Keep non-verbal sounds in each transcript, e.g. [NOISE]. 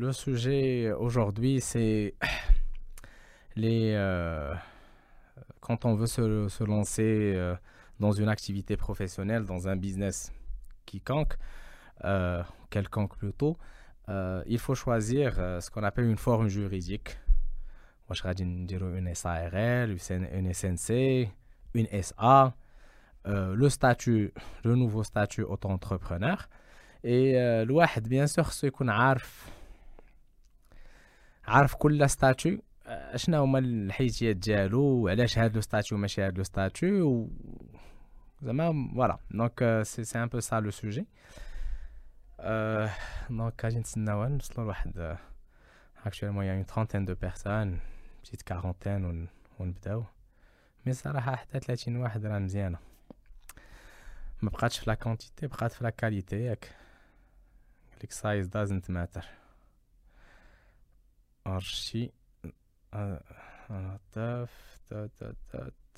Le sujet aujourd'hui, c'est [CLEARS THROAT] les euh, quand on veut se, lancer euh, dans une activité professionnelle, dans un business quiconque, euh, quelconque plutôt, il faut choisir ce qu'on appelle une forme juridique. Moi, je une SARL, une SNC, une SA, le nouveau statut auto-entrepreneur. Et le bien sûr, ce qu'on a عارف كل ستاتيو شنو هما الحيتيات ديالو؟ وعلاش هاد لو ستاتيو ماشي هاد لو ستاتيو؟ و زعما فوالا. دونك سي سي ان بو سا لو سوجي دونك غادي نتسناو نوصلو لواحد اكشوالمون يعني ترونتين دو بيرسون بتيت كارونتين ونبداو. مي صراحة حتى 30 واحد راه مزيانة. ما بقاتش في لا كونتيتي بقات في لا كاليتي ياك. ليك سايز دازنت ماتر archi taf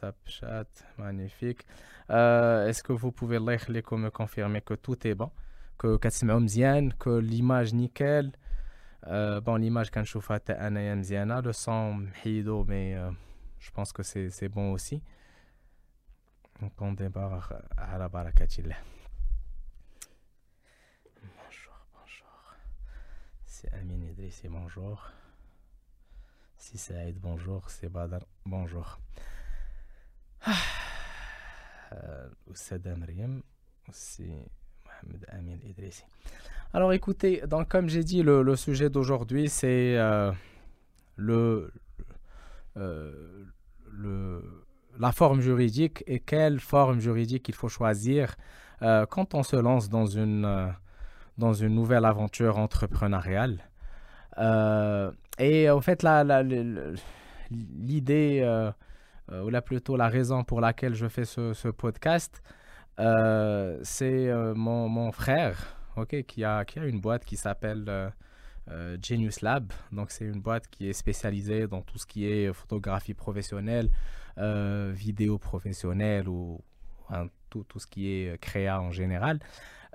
tap chat magnifique. Euh, est-ce que vous pouvez me confirmer que tout est bon que que l'image nickel euh, bon l'image quand je fais un le son hido mais euh, je pense que c'est bon aussi. Donc on débarque à la barakatillah. Bonjour bonjour. C'est Amin Idrissi bonjour si c'est Aïd, bonjour. C'est Badar, bonjour. Oussad Amriem, aussi Amin. Alors écoutez, donc, comme j'ai dit, le, sujet d'aujourd'hui, c'est euh, euh, le, la forme juridique et quelle forme juridique il faut choisir euh, quand on se lance dans une, dans une nouvelle aventure entrepreneuriale. Et en fait, l'idée, euh, euh, ou là plutôt la raison pour laquelle je fais ce, podcast, euh, c'est mon, frère ok, qui, a, une boîte qui s'appelle Genius Lab. Donc, c'est une boîte qui est spécialisée dans tout ce qui est photographie professionnelle, vidéo professionnelle ou tout, tout, ce qui est créa en général.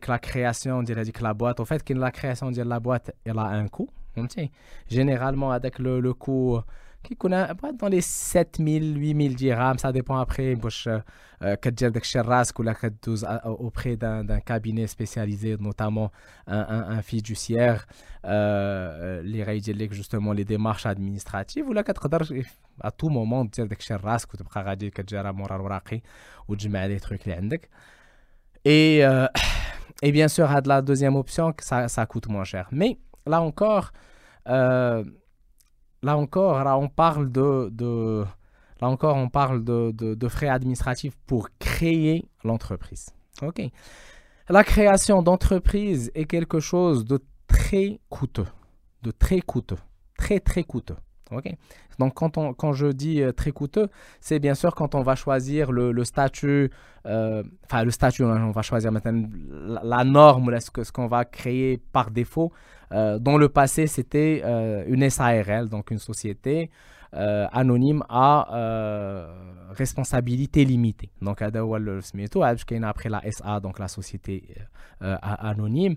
que la création de la boîte, au fait, que la création de la boîte, elle a un coût. Généralement, avec le, le coût qui connaît dans les 7000, 8000 dirhams, ça dépend après, auprès d'un cabinet spécialisé, notamment un, un, un fiduciaire, euh, les règles, justement les démarches administratives, ou là, à tout moment, tu as ras, tu peux غادي كتجرى مورا الوراقي وتجمع les trucs اللي عندك. Et, euh, [SIGHS] et bien sûr, à la deuxième option, ça, ça coûte moins cher. Mais là encore, euh, là encore, là on parle de, de là encore, on parle de, de, de frais administratifs pour créer l'entreprise. Ok. La création d'entreprise est quelque chose de très coûteux, de très coûteux, très très coûteux. Donc quand, on, quand je dis euh, très coûteux, c'est bien sûr quand on va choisir le, statut, euh, enfin le statut, hein, on va choisir maintenant la, norme, ce qu'on ce qu'on va créer par défaut. Euh, dans le passé, c'était une SARL, donc une société anonyme à euh, responsabilité limitée. Donc, après la SA, donc la société euh, anonyme,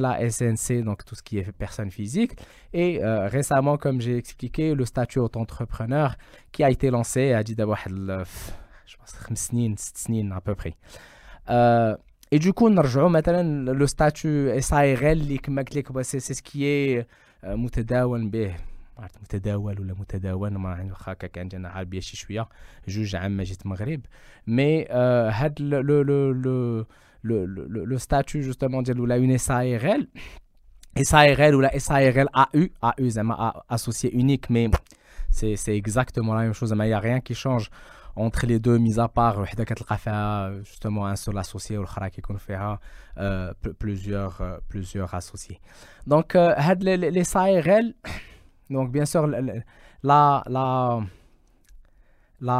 la SNC, donc tout ce qui est personne physique. Et récemment, comme j'ai expliqué, le statut auto-entrepreneur qui a été lancé à à peu près. Et du coup, le statut SARL, c'est ce qui est متداول به عرفت متداول ولا متداول ما عندي واخا كان عندنا عربيه شي شويه جوج عام ما جيت المغرب مي هاد لو لو لو لو لو ستاتيو جوستومون ديال ولا اون اس اي ار ال اس اي ار ال ولا اس اي ار ال ا يو ا يو زعما اسوسيي اونيك مي سي سي اكزاكتومون لا ميم شوز زعما يا ريان كي شونج entre les deux mis à part وحده كتلقى فيها justement un seul associé والخرا كيكون فيها plusieurs plusieurs associés donc هاد les SARL donc bien sûr la la la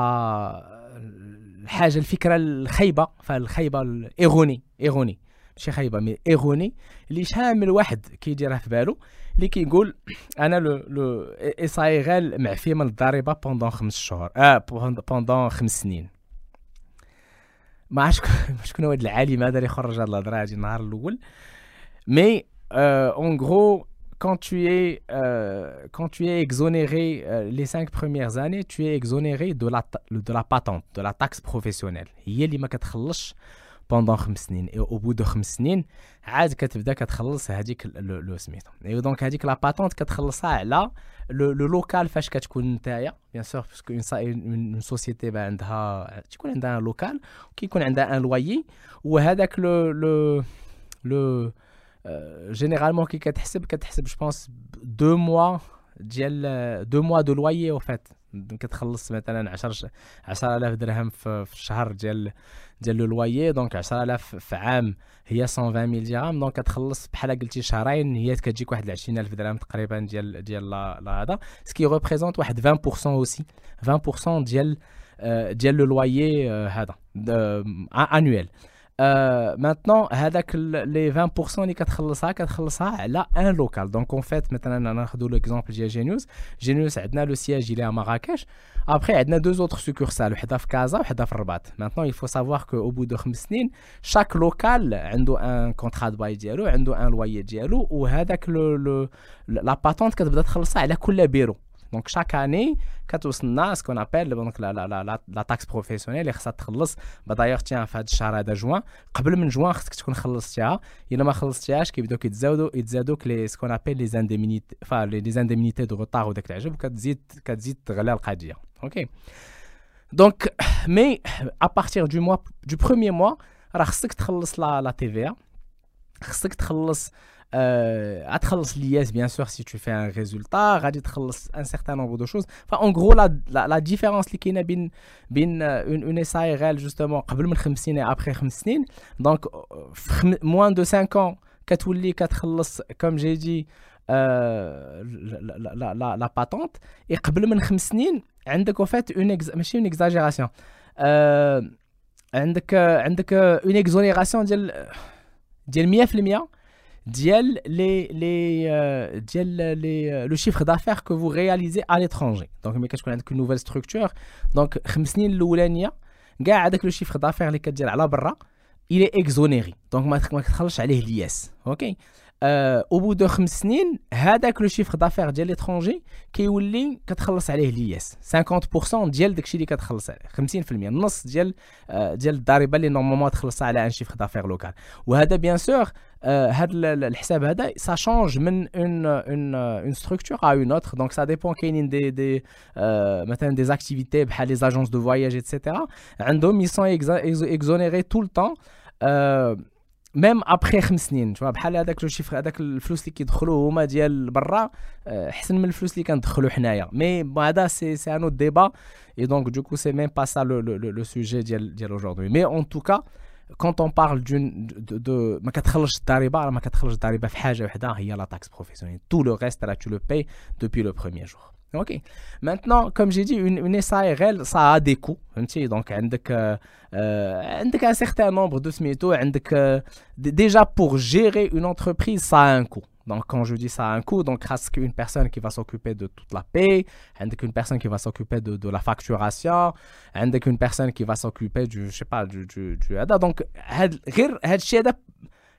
الحاجة الفكرة الخايبة فالخايبة الإيروني إيروني. ماشي خايبة مي إيروني. اللي شحال من واحد كيديرها في بالو اللي كيقول [CLEARS THROAT] أنا لو لو اس إي غال معفيه من الضريبة بوندون خمس شهور آه بوندون خمس سنين. ما عرفتش شكون [LAUGHS] هو هذا العالم هذا اللي خرج هذه الهضرة هذه النهار الأول. مي اون غرو quand tu es, euh, quand tu es exonéré euh, les cinq premières années, tu es exonéré de la, de la patente, de la taxe professionnelle. هي اللي ما كتخلصش بوندون خمس سنين اي او بو دو خمس سنين عاد كتبدا كتخلص هذيك لو سميتو اي دونك هذيك لا باتونت كتخلصها على لو لوكال فاش كتكون نتايا بيان سور باسكو اون سوسيتي عندها تكون عندها ان لوكال كيكون عندها ان لويي وهذاك لو لو لو جينيرالمون كي كتحسب كتحسب جو بونس دو موا ديال دو موا دو لويي او فات كتخلص مثلا 10 10000 درهم في الشهر ديال ديال لو لويي دونك 10000 في عام هي 120000 درهم دونك كتخلص بحال قلتي شهرين هي كتجيك واحد 20000 درهم تقريبا ديال ديال لا هذا سكي ريبريزونت واحد 20% اوسي 20% ديال ديال لو لويي هذا انويل Euh, maintenant, les 20% اللي كتخلصها كتخلصها على un local. Donc en fait, maintenant ناخذوا l'exemple ديال Genius. Genius عندنا le siège il est à Marrakech. Après, عندنا deux autres succursales, وحده في كازا وحده في الرباط. Maintenant, il faut savoir que au bout de 5 سنين, chaque local عنده un contrat de bail ديالو, عنده un loyer ديالو وهذاك la patente كتبدا تخلصها على كل بيرو. دونك شاك اني كتوصلنا سكون ابل دونك لا لا لا لا تاكس بروفيسيونيل اللي خصها تخلص دايوغ تيان في هذا الشهر هذا جوان قبل من جوان خصك تكون خلصتيها الا ما خلصتيهاش كيبداو كيتزادوا يتزادوك لي سكون ابل لي زانديمينيتي فا لي زانديمينيتي دو روتار وداك العجب وكتزيد كتزيد تغلى القضيه اوكي دونك مي ا بارتير دو موا دو بروميير موا راه خصك تخلص لا لا تي في خصك تخلص Euh, à l'IS, bien sûr, si tu fais un résultat, à un certain nombre de choses. Enfin, en gros, la, la, la différence qui est bin, bin, une, une SARL, justement, et après 5 donc euh, moins de 5 ans, comme j'ai dit, euh, la, la, la, la, patente, et قبل من 5 سنين عندك au fait une ex... ماشي une exagération euh, عندك عندك une exonération ديال ديال 100% ديال لي لي ديال لي لو شيفر دافير كو فو رياليزي ا لترانجي دونك ملي كتكون عندك نوفيل ستركتور دونك خمس سنين الاولانيه كاع هذاك لو شيفر دافير اللي كدير على برا الي اكزونيري دونك ما تخلصش عليه الياس أوكي أو بو دو خمس سنين هذاك لو شيفر دافير ديال ليترونجي كيولي كتخلص عليه الياس 50% ديال داكشي اللي كتخلص عليه 50% النص ديال ديال الضريبه اللي نورمالمون تخلصها على ان شيفر دافير لوكال وهذا بيان سور هذا الحساب هذا سا شونج من اون اون اون ستركتور ا اون اوتر دونك سا ديبون كاينين دي دي مثلا دي زاكتيفيتي بحال لي زاجونس دو فواياج ايتترا عندهم يسون اكزونيري تو التون ميم ابخي خمس سنين تشوف بحال هذاك لو شيفر هذاك الفلوس اللي كيدخلوا هما ديال برا احسن من الفلوس اللي كندخلوا حنايا مي هذا سي سي ان ديبا اي دونك دو كو سي ميم با سا لو لو سوجي ديال ديال اجوردي مي اون توكا كونت اون بارل دون دو ما كتخلصش الضريبه راه ما كتخلصش الضريبه في حاجه وحده هي لا تاكس بروفيسيونيل تو لو ريست راه تو لو باي دوبي لو بروميير جور Ok. Maintenant, comme j'ai dit, une, une, SARL, ça a des coûts. Donc, euh, euh, un certain nombre de SMITO. Euh, déjà, pour gérer une entreprise, ça a un coût. Donc, quand je dis ça a un coût, donc, reste qu'une personne qui va s'occuper de toute la paie, une personne qui va s'occuper de, de, la facturation, une personne qui va s'occuper du, je sais pas, du, du, du donc,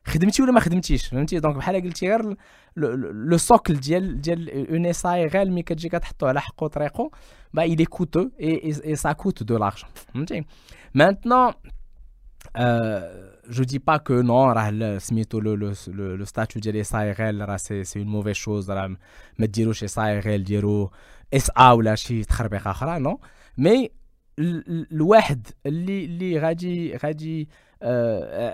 خدمتي ولا ما خدمتيش فهمتي دونك بحال قلتي غير لو سوكل ديال ديال اون اس اي غير ملي كتجي كتحطو على حقو طريقو با اي كوتو اي سا كوت دو لارجون فهمتي مانتنون جو دي با كو نو راه سميتو لو لو لو ستاتيو ديال اس اي غير راه سي سي اون موفيز شوز راه ما ديروش اس اي غير ديرو اس ا ولا شي تخربيق اخرى نو مي الواحد اللي اللي غادي غادي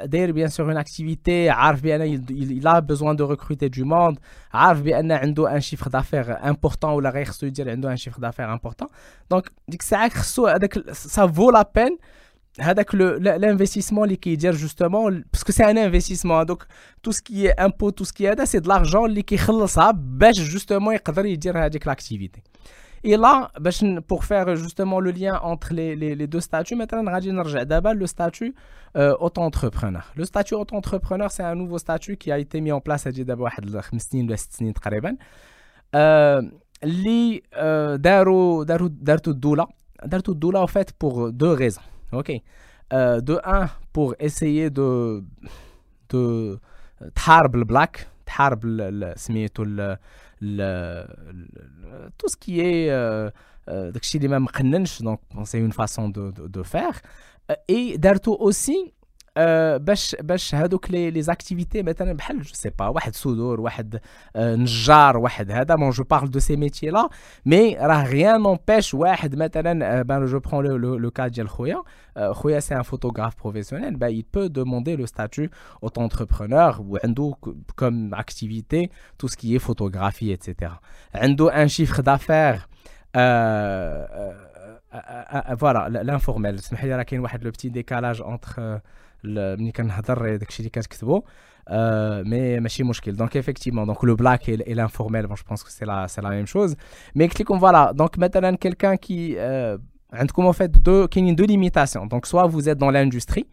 داير بيان سور اون اكتيفيتي عارف بان il a besoin de recruter du monde عارف بان عنده ان شيفر دافير امبورطون ولا غير خصو يدير عنده ان شيفر دافير امبورطون دونك ديك الساعه خصو هذاك سا فو لا بين هذاك l'investissement اللي كيدير جوستومون باسكو سي ان انفستيسمون دوك تو سكي امبو تو سكي هذا سي د لارجون اللي كيخلصها باش جوستومون يقدر يدير هذيك لاكتيفيتي Et là, pour faire justement le lien entre les, les, les deux statuts, maintenant, d'abord le statut euh, auto-entrepreneur. Le statut auto-entrepreneur, c'est un nouveau statut qui a été mis en place il y a d'abord 5 ou 6 ans تقريبا. اللي داروا داروا دارتوا الدولة دارتوا الدولة en fait pour deux raisons. OK. Euh, de un pour essayer de de تحارب البلاك تحارب سميتو tout ce qui est euh, euh, donc c'est une façon de, de, de faire euh, et d'arto aussi باش باش هذوك لي لي زاكتيفيتي مثلا بحال جو سي با واحد صدور واحد نجار واحد هذا بون جو بارل دو سي ميتي لا مي راه غيان نومبيش واحد مثلا بان جو برون لو لو كا ديال خويا خويا سي ان فوتوغراف بروفيسيونيل با il peut demander le statut auto-entrepreneur وعنده comme activité tout ce qui est photographie etc عنده un chiffre d'affaires voilà l'informel اسمح لي راه كاين واحد لو بتي ديكالاج انتر ملي كنهضر داكشي اللي كتكتبو مي ماشي مشكل دونك ايفيكتيفمون دونك لو بلاك اي لانفورميل جو بونس كو سي لا سي لا ميم شوز مي قلت لكم فوالا دونك مثلا كيلكان كي عندكم en fait دو كاينين دو ليميتاسيون دونك سوا vous êtes dans l'industrie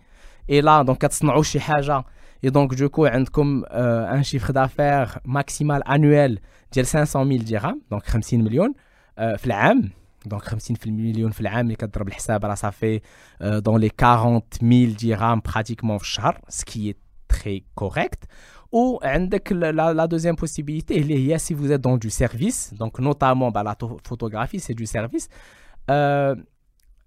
et là donc كتصنعوا شي حاجه et donc du coup عندكم un chiffre d'affaires maximal annuel ديال 500 000 درهم دونك 50 مليون في العام donc 50 millions في العام اللي كضرب الحساب راه صافي dans les 40 000 dirhams pratiquement في الشهر ce qui est très correct ou عندك la, la deuxième possibilité اللي هي si vous êtes dans du service donc notamment bah, la photographie c'est du service euh,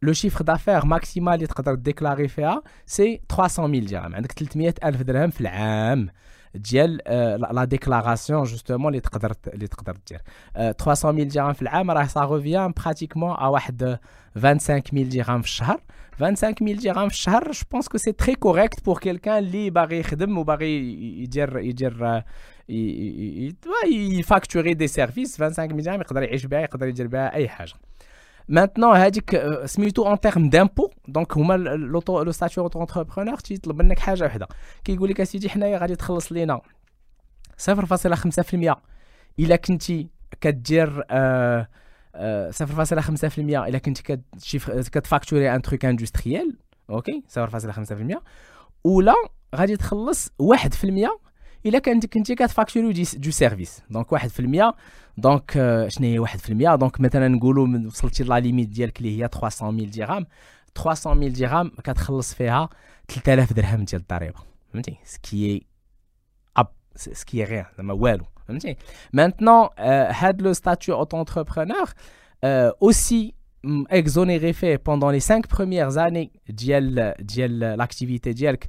le chiffre d'affaires maximal اللي تقدر déclarer فيها c'est 300 000 dirhams عندك 300 ألف درهم في العام ديال لا ديكلاراسيون جوستومون اللي تقدر اللي تقدر دير 300 درهم في العام راه سا روفيان براتيكمون ا واحد 25000 درهم في الشهر 25000 درهم في الشهر جو بونس كو سي تري كوريكت بور كيلكان اللي باغي يخدم وباغي يدير يدير يفاكتوري دي سيرفيس 25000 درهم يقدر يعيش بها يقدر يدير بها اي حاجه Maintenant, سميتو en termes d'impôt, donc هما لو ستاتيو اوتو انتربرونور تيطلب منك حاجة وحدة. كيقول لك أسيدي حنايا غادي تخلص لينا. 0.5% إلا كنتي كدير آه 0.5% إلا كنتي كتفاكتوري ان تروك اندستريال أوكي 0.5% ولا غادي تخلص 1% الا كنت كنتي كتفاكتوري دو سيرفيس دونك 1% دونك شنو هي 1% دونك مثلا نقولوا وصلتي لا ليميت ديالك اللي هي 300000 درهم 300000 درهم كتخلص فيها 3000 درهم ديال الضريبه فهمتي سكي اب سكي غير زعما والو فهمتي مانتنون هاد لو ستاتيو اوتو انتربرونور اوسي exonéré fait pendant les 5 premières années ديال ديال l'activité ديالك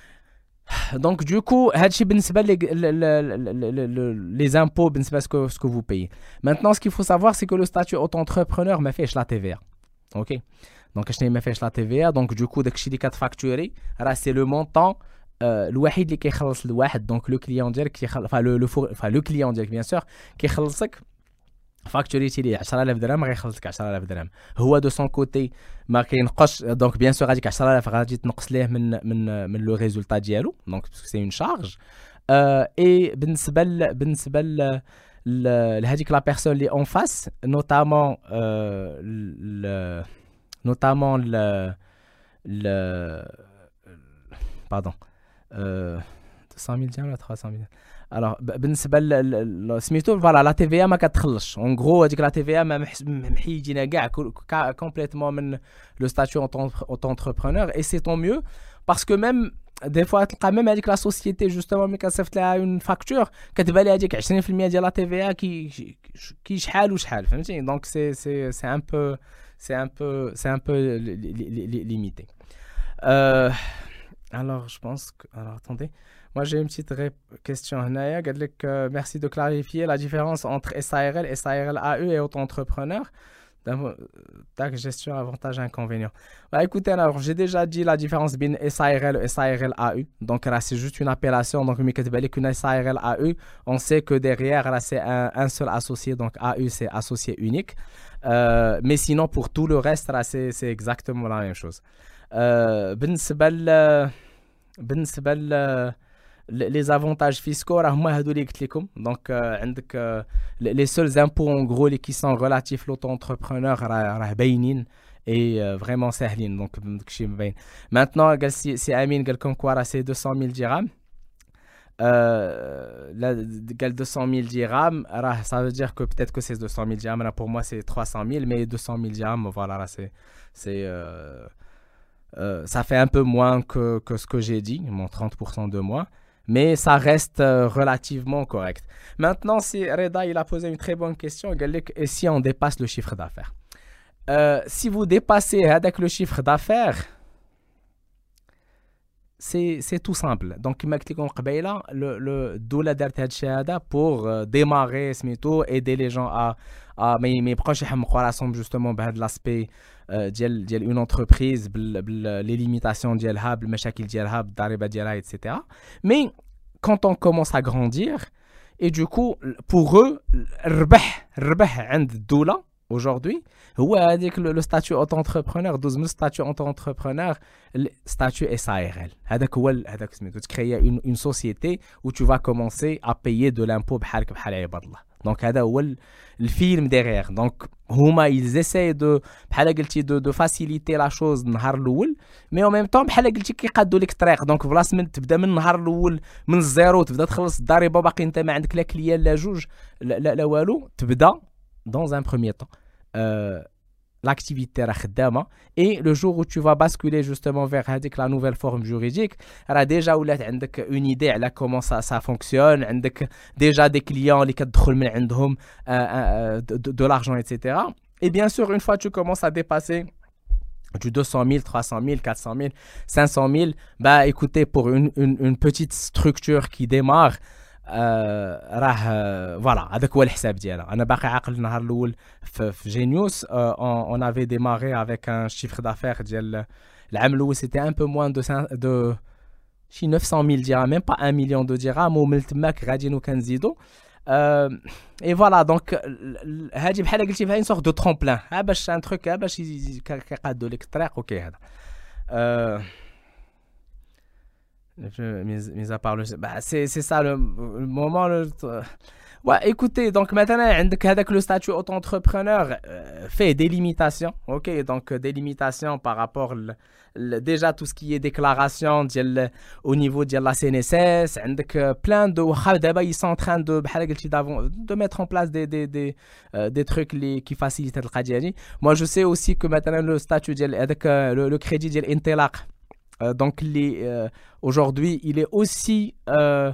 Donc, du coup, les, les impôts, ce que, ce que vous payez. Maintenant, ce qu'il faut savoir, c'est que le statut auto-entrepreneur m'a fait la TVA. OK Donc, je m'a fait la TVA. Donc, du coup, dès que je suis facturé, c'est le montant. Euh, الوحيد اللي le الواحد donc le client ديالك enfin le, le, enfin le client ديالك bien sûr كيخلصك فاكتوريتي ليه 10000 درهم غيخلصك 10000 درهم. هو دو سون كوتي ما كينقصش دونك بيان سور هذيك 10000 غادي تنقص ليه من من من لو ريزولتا ديالو. دونك سي اون شارج اي بالنسبة بالنسبة لهذيك لا بيرسون اللي اون فاس نوتامون نوتامون ل ل باردون 200000 درهم ولا 300000 alors بالنسبه سميتو فوالا لا تي في ما كتخلصش اون غرو هذيك لا تي في ما محيدينا كاع كومبليتومون من لو ستاتيو اوتو انتربرونور اي سي طون ميو باسكو ميم دي فوا تلقى ميم هذيك لا سوسيتي جوستومون ملي كتصيفط لها اون فاكتور كتبان لها هذيك 20% ديال لا تي في كي كي شحال وشحال فهمتي دونك سي سي سي ان بو سي ان بو سي ان بو ليميتي alors je pense que alors attendez moi, j'ai une petite question. Euh, merci de clarifier la différence entre SARL, SARL AE et auto-entrepreneur. Ta gestion, avantage, inconvénient. Bah, écoutez, alors, j'ai déjà dit la différence entre SARL et SARL AE. Donc, là, c'est juste une appellation. Donc, qu'une SARL AE, on sait que derrière, là, c'est un, seul associé. Donc, AE, c'est associé unique. Euh, mais sinon, pour tout le reste, là, c'est exactement la même chose. Euh, les avantages fiscaux, donc euh, euh les seuls impôts en gros qui sont relatifs à l'auto-entrepreneur et euh, vraiment sahlin. Donc maintenant si Amine c'est 200 000 dirhams euh, 200 000 dirhams, ça veut dire que peut-être que c'est 200 000 dirhams, pour moi c'est 300 000, mais 200 000 dirhams, voilà, c'est, c'est, euh, ça fait un peu moins que, que ce que j'ai dit, mon 30% de moins mais ça reste euh, relativement correct. Maintenant, si Reda il a posé une très bonne question, et si on dépasse le chiffre d'affaires? Euh, Si vous dépassez avec le chiffre d'affaires, c'est tout simple. Donc, comme je le, le doula d'Artad pour euh, démarrer ce aider les gens à. à mes, mes proches, ils justement bah, de l'aspect euh, d'une entreprise, les limitations de l'hab, les machakil de l'hab, etc. Mais quand on commence à grandir, et du coup, pour eux, le le doula, aujourd'hui هو هذيك لو ستاتيو اوتو انتربرونور دوز من ستاتيو اوتو انتربرونور ستاتيو اس ا ار ال هذاك هو هذاك سميتو تكريا اون سوسيتي و تو فا كومونسي ا بايي دو لامبو بحالك بحال عباد الله دونك هذا هو الفيلم ديغيغ دونك هما ils essayent دو بحال قلتي دو دو فاسيليتي لا شوز النهار الاول مي او ميم طون بحال قلتي كيقادوا لك الطريق دونك بلاص من تبدا من النهار الاول من الزيرو تبدا تخلص الضريبه باقي انت ما عندك لا كليان لا جوج لا لا, لا والو تبدا دون ان بروميير طون l'activité et le jour où tu vas basculer justement vers la nouvelle forme juridique tu déjà une idée de comment ça, ça fonctionne déjà des clients qui ont de, l'argent etc et bien sûr une fois que tu commences à dépasser du 200 000, 300 000, 400 000, 500 000, bah écoutez, pour une, une petite structure qui démarre, راه فوالا هذاك هو الحساب ديالها انا باقي عاقل النهار الاول في, في جينيوس اون افي ديماري افيك ان شيفر دافير ديال العام الاول سيتي ان بو موان دو دو شي 900 درهم ميم با 1 مليون دو درهم ومن تماك غاديين وكنزيدو اي فوالا دونك هادي بحال قلتي فيها اون سورت دو ترومبلان ها باش ان تروك ها باش كيقادوا لك الطريق اوكي هذا mis, à part le. Bah, c'est ça le, moment. Le, ouais, écoutez, donc maintenant, avec le statut auto-entrepreneur euh, fait des limitations. Ok, donc des limitations par rapport. Le, déjà, tout ce qui est déclaration au niveau de la CNSS, avec plein de. Ils sont en train de, de mettre en place des, des, des, euh, des trucs qui facilitent le. Moi, je sais aussi que maintenant, le statut, avec euh, le, le crédit de euh, donc euh, aujourd'hui, il est aussi euh,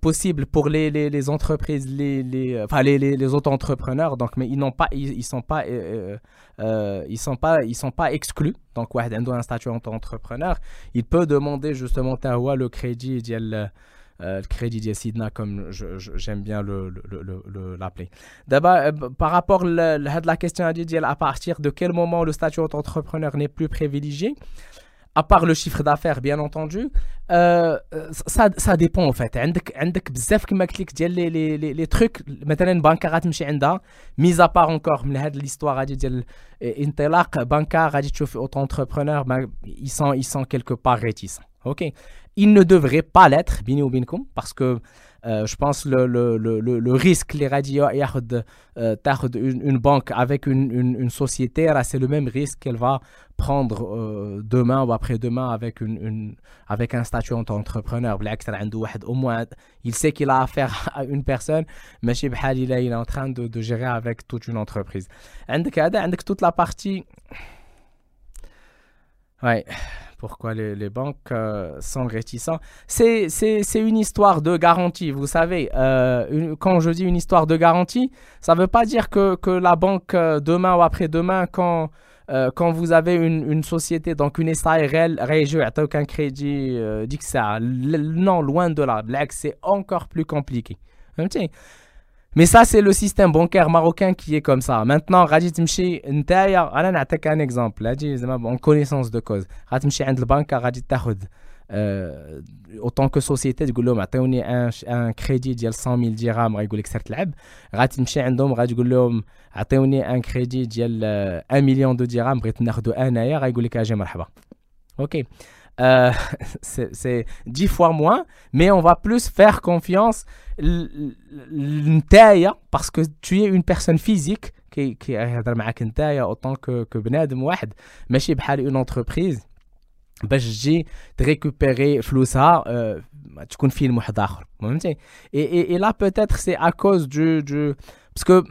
possible pour les, les, entreprises, les, les, enfin les, les, auto-entrepreneurs, donc, mais ils n'ont pas, ils, sont pas, ils sont pas, ils sont pas exclus. Donc, un statut auto-entrepreneur, il peut demander justement le crédit le, le crédit de Sidna, comme j'aime bien l'appeler. D'abord, par rapport à la question à partir de quel moment le statut auto-entrepreneur n'est plus privilégié à part le chiffre d'affaires bien entendu euh, ça, ça dépend en fait عندك عندك بزاف كما قلت لك ديال لي لي لي, لي تروك مثلا بنكه غتمشي عندها ميز ابار انكور من هاد ليستوار هادي ديال انطلاق بنكه غادي تشوف اوتو انتربرونور ils sont ils sont quelque part réticents ok ils ne devraient pas l'être بيني وبينكم parce que euh, je pense le, le, le, le risque les radios euh, une, une banque avec une, une, une société c'est le même risque qu'elle va prendre euh, demain ou après-demain avec une, une, avec un statut en tant qu'entrepreneur au moins il sait qu'il a affaire à une personne mais il est en train de, de gérer avec toute une entreprise عندك toute la partie ouais pourquoi les, banques euh, sont réticents. C'est une histoire de garantie, vous savez. Euh, quand je dis une histoire de garantie, ça ne veut pas dire que, que la banque, euh, demain ou après-demain, quand, quand vous avez une, une, société, donc une SARL, un crédit, dit que ça. Non, loin de là. C'est encore plus compliqué. Mais ça, c'est le système bancaire marocain qui est comme ça. Maintenant, غادي تمشي نتايا انا نعطيك un exemple هادي زعما en connaissance de cause غتمشي عند البنكه غادي تاخذ autant que société تقول لهم عطيوني ان ان كريدي ديال 100 000 درهم غايقول لك سير تلعب غتمشي عندهم غادي تقول لهم عطيوني ان كريدي ديال 1 مليون دو درهم بغيت ناخذو انايا غايقول لك اجي مرحبا اوكي Euh, [LAUGHS] c'est dix fois moins, mais on va plus faire confiance parce que tu es une personne physique qui qui autant que que بنادم واحد ماشي بحال une entreprise باش تجي تريكوبيري فلوسها تكون فيلم واحد اخر فهمتي et, et, là peut-être c'est à cause du du parce que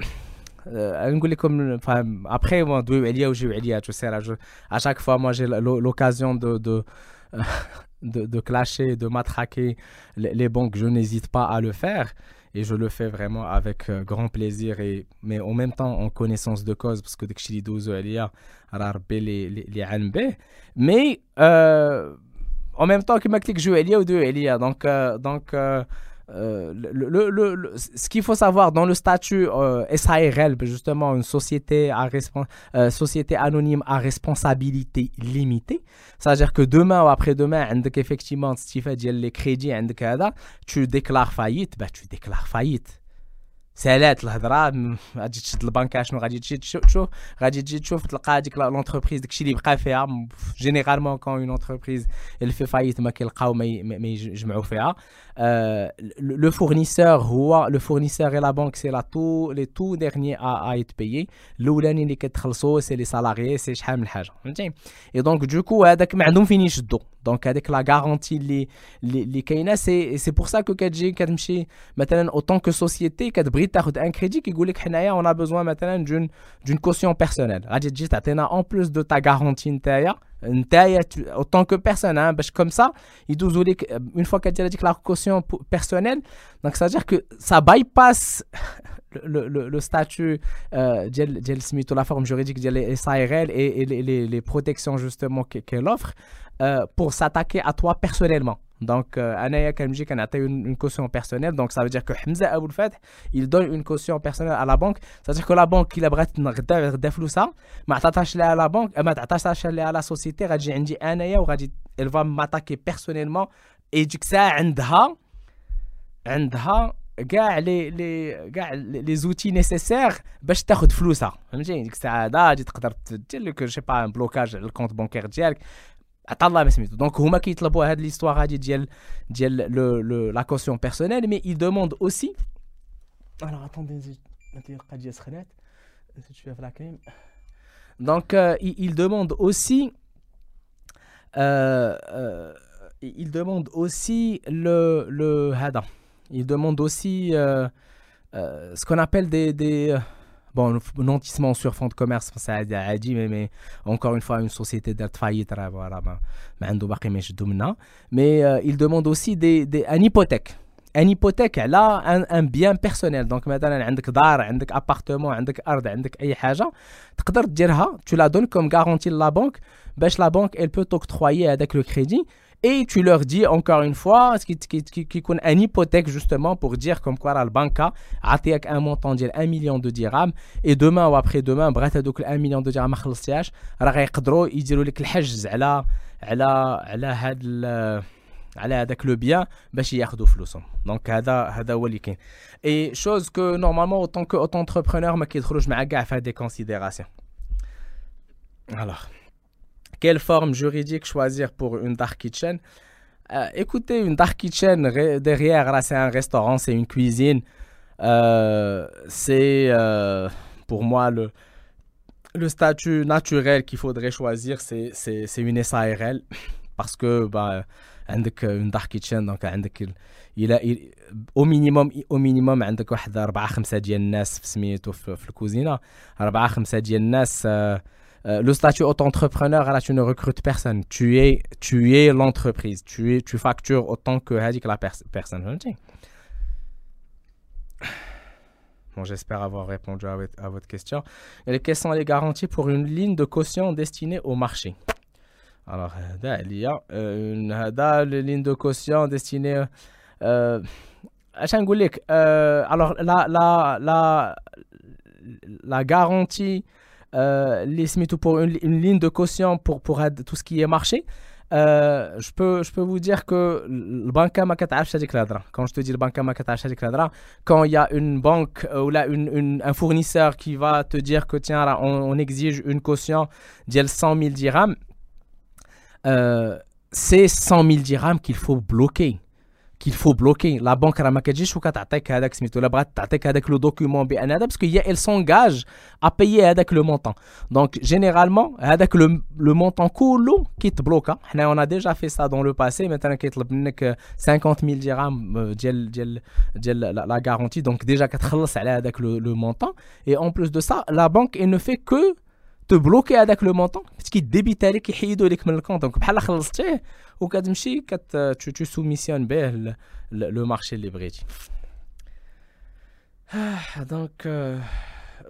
نقول لكم après moi دويو عليا وجيو عليا tu sais à chaque fois moi j'ai l'occasion de de de, de, clasher, de matraquer les, banques, je n'hésite pas à le faire. Et je le fais vraiment avec euh, grand plaisir, et, mais en même temps en connaissance de cause, parce que dès que je suis les les Mais euh, en même temps, que je joue ou deux Donc, euh, donc euh, ce qu'il faut savoir dans le statut euh, SARL, ben, justement une euh, société anonyme à responsabilité limitée, c'est-à-dire que demain ou après-demain, effectivement, si tu fais les crédits, tu déclares faillite, ben, tu déclares faillite. سالات الهضره غادي تشد البنكه شنو غادي تجي تشوف غادي تجي تشوف تلقى هذيك لونتربريز داكشي اللي بقى فيها جينيرالمون كون اون انتربريز اللي في فايت ما كيلقاو ما يجمعوا فيها لو فورنيسور هو لو فورنيسور اي لا بانك سي لا تو لي تو ديرني ا ايت بيي الاولاني اللي كتخلصوا سي لي سالاريي سي شحال من حاجه فهمتي اي دونك دوكو هذاك ما عندهم فين يشدوا دونك هذيك لا غارونتي اللي اللي كاينه سي سي بور سا كو كتجي كتمشي مثلا اوتون كو سوسيتي كتبغي تاخذ ان كريدي كيقول لك حنايا اون ا بوزوان مثلا دون دون كوسيون بيرسونيل غادي تجي تعطينا اون بلوس دو تا غارونتي نتايا نتايا اوتون كو بيرسون باش كوم سا يدوزوا لك اون فوا كدير هذيك لا كوسيون بيرسونيل دونك سا دير كو سا باي باس le, le, le statut euh, ديال سميتو لا فورم جوريديك ديال لي اس ار ال et les, les, les protections justement qu'elle offre euh, pour s'attaquer à toi personnellement. Donc, Anaya Kamji a une, une caution personnelle. Donc, ça veut dire que Hamza Aboul Fath, il donne une caution personnelle à la banque. C'est-à-dire que la banque, il a bret ça, mais t'attaches à la banque, mais t'attaches à la société, Anaya ou elle va m'attaquer personnellement. Et du coup, ça, عندها عندها كاع لي لي كاع لي زوتي نيسيسير باش تاخذ فلوسها فهمتي ديك الساعه هذا تقدر دير لك شي با بلوكاج الكونت بونكير ديالك عطا الله ما سميتو دونك هما كيطلبوا هاد ليستوار هادي ديال ديال لو لو لا كوسيون بيرسونيل مي يل دوموند اوسي الوغ اتوندي نزيد هادي القضيه سخنات نزيد شويه في لاكريم دونك il demande aussi euh, euh, il demande aussi le le هذا il demande aussi euh, euh, ce qu'on appelle des, des Bon, nantissement sur fonds de commerce, ça a dit, mais, mais encore une fois, une société d'être faillite, voilà, mais euh, il demande aussi des, des, une hypothèque. Une hypothèque, elle a un, un bien personnel. Donc, maintenant, عندك دار, عندك appartement, عندك أرض, عندك أي حاجة, تقدر تديرها, tu la donnes comme garantie de la banque, باش la banque, elle peut t'octroyer avec le crédit et tu leur dis encore une fois, ce qui, qui, qui, qui une hypothèque justement pour dire comme quoi la banque a un montant de 1 million de dirhams et demain ou après-demain, bref, donc 1 million de dirhams, راه يقدروا يديروا لك الحجز على على على هذا على هذاك لو بيان باش ياخذوا فلوسهم دونك هذا هذا هو اللي كاين اي شوز كو نورمالمون اوتون كو اوتون انتربرونور ما كيدخلوش مع كاع في هاد دي كونسيديراسيون الوغ quelle forme juridique choisir pour une dark kitchen Euh, écoutez, une dark kitchen derrière, c'est un restaurant, c'est une cuisine. Euh, c'est pour moi le, le statut naturel qu'il faudrait choisir, c'est une SARL [LAUGHS] parce que bah, une dark kitchen donc il a au minimum au minimum عندك واحد 4 5 ديال الناس في سميتو في, في الكوزينه 4 5 ديال الناس le statut auto-entrepreneur, là, tu ne recrutes personne. Tu es, tu es l'entreprise. Tu, tu factures autant que, que la personne. Bon, j'espère avoir répondu à, votre question. Et quelles sont les garanties pour une ligne de caution destinée au marché? Alors, il y a une ligne de caution destinée euh, euh, alors la, la, la, la garantie euh, pour une, ligne de caution pour, pour tout ce qui est marché. Euh, je, peux, je peux vous dire que le banque quand je te dis le banque quand il y a une banque ou là une, un fournisseur qui va te dire que tiens on, exige une caution de 100 000 dirhams euh, c'est 100 000 dirhams qu'il faut bloquer qu'il faut bloquer. La banque راه ما كتجيش وكتعطيك هذاك سميتو لا بغات تعطيك هذاك لو دوكيومون بان هذا باسكو هي elle s'engage à payer هذاك لو مونطون دونك جينيرالمون هذاك لو لو مونطون كله كيتبلوكا حنا on a déjà fait ça dans le passé مثلا كيطلب منك 50000 درهم ديال ديال ديال لا garantie donc déjà كتخلص على هذاك لو مونطون et en plus de ça la banque elle ne fait que Te bloquer هذاك لو مونطون حيت كيديبيتا لك يحيدوا لك من الكونت دونك بحال خلصتيه وكتمشي كت تو تو سوميسيون به لو مارشي اللي بغيتي دونك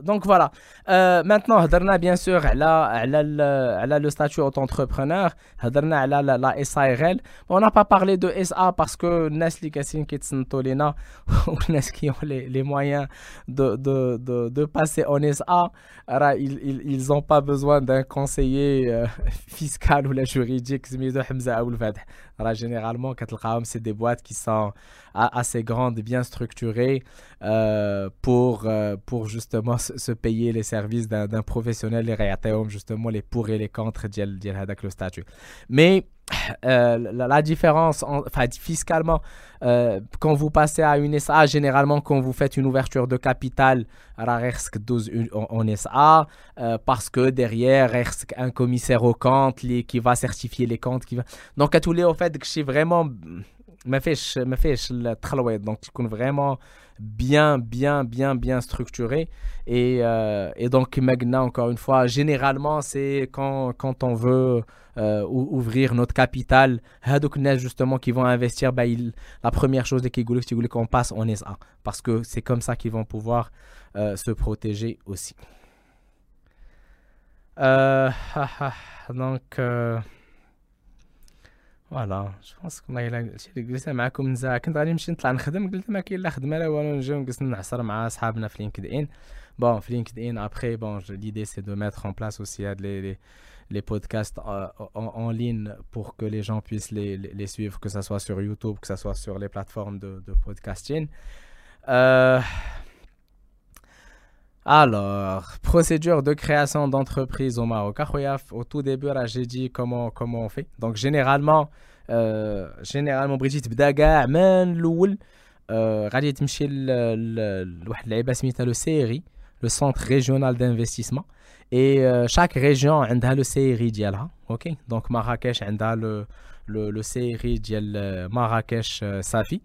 Donc voilà. Euh, maintenant, Hadarna, bien sûr, elle a, elle a le statut auto-entrepreneur. Elle a la, la SARL. On n'a pas parlé de SA parce que Nesli Kassin qui ou qui ont les, les moyens de, de, de, passer en SA, ils n'ont pas besoin d'un conseiller euh, [LAUGHS] fiscal ou juridique. Alors, généralement, c'est des boîtes qui sont assez grandes, bien structurées euh, pour, pour justement se, payer les services d'un professionnel, les réatéums, justement les pour et les contre avec le statut. Mais euh, la, différence, enfin fiscalement, quand vous passez à une SA, généralement quand vous faites une ouverture de capital, en SA, parce que derrière, un commissaire au compte qui va certifier les comptes. Qui va... Donc à tous les, au fait, que je suis vraiment ما فيش ما فيش التخلويط دونك تكون فريمون bien bien bien bien structuré et, euh, et donc comme encore une fois généralement c'est quand, quand on veut euh, ouvrir notre capital هذوك الناس justement qui vont investir bah, il, la première chose qui c'est qu'on passe en SA parce que c'est comme ça qu'ils vont pouvoir euh, se protéger aussi euh, [LAUGHS] donc euh, فوالا جو بونس والله الا شي اللي جلسنا معاكم نزاع كنت غادي نمشي نطلع نخدم قلت ما كاين لا خدمه لا والو نجيو نجلس نعصر مع صحابنا في لينكد ان بون في لينكد ان ابخي بون l'idée c'est de mettre en place aussi les, les, les podcasts en, en, ligne pour que les gens puissent les, les, suivre, que ce soit sur YouTube, que ce soit sur les plateformes de, de podcasting. Euh, alors, procédure de création d'entreprise au Maroc. Au tout début, j'ai dit comment, comment on fait. Donc, généralement, euh, généralement Brigitte بدا كاع من الاول غادي تمشي لواحد اللعيبه سميتها لو سيري لو سونتر ريجيونال d'investissement et chaque région عندها لو سيري ديالها اوكي دونك مراكش عندها لو لو لو سيري ديال مراكش صافي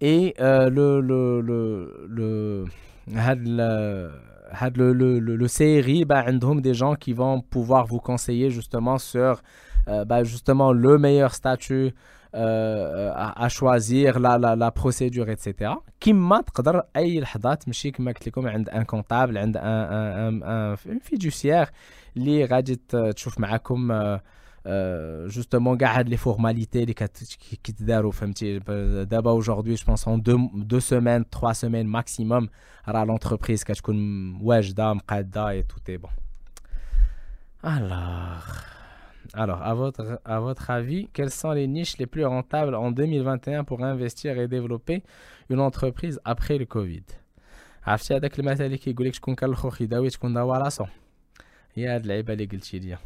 et le le le le le, le, le, le CRI, bah, des gens qui vont pouvoir vous conseiller justement sur euh, bah, justement le meilleur statut euh, à, à, choisir, la, la, la procédure, etc. كما تقدر اي لحظه تمشي كما قلت لكم عند ان كونتابل عند ان ان ان فيدوسيير اللي غادي تشوف معاكم justement garde les formalités les qui d'abord aujourd'hui je pense en deux, deux semaines trois semaines maximum à l'entreprise qui et tout est bon alors alors à votre à votre avis quelles sont les niches les plus rentables en 2021 pour investir et développer une entreprise après le Covid عرفتي هذاك المثل اللي كيقول لك شكون كان الخوخ يداوي شكون داوى راسو هي هاد اللعيبه اللي قلتي لي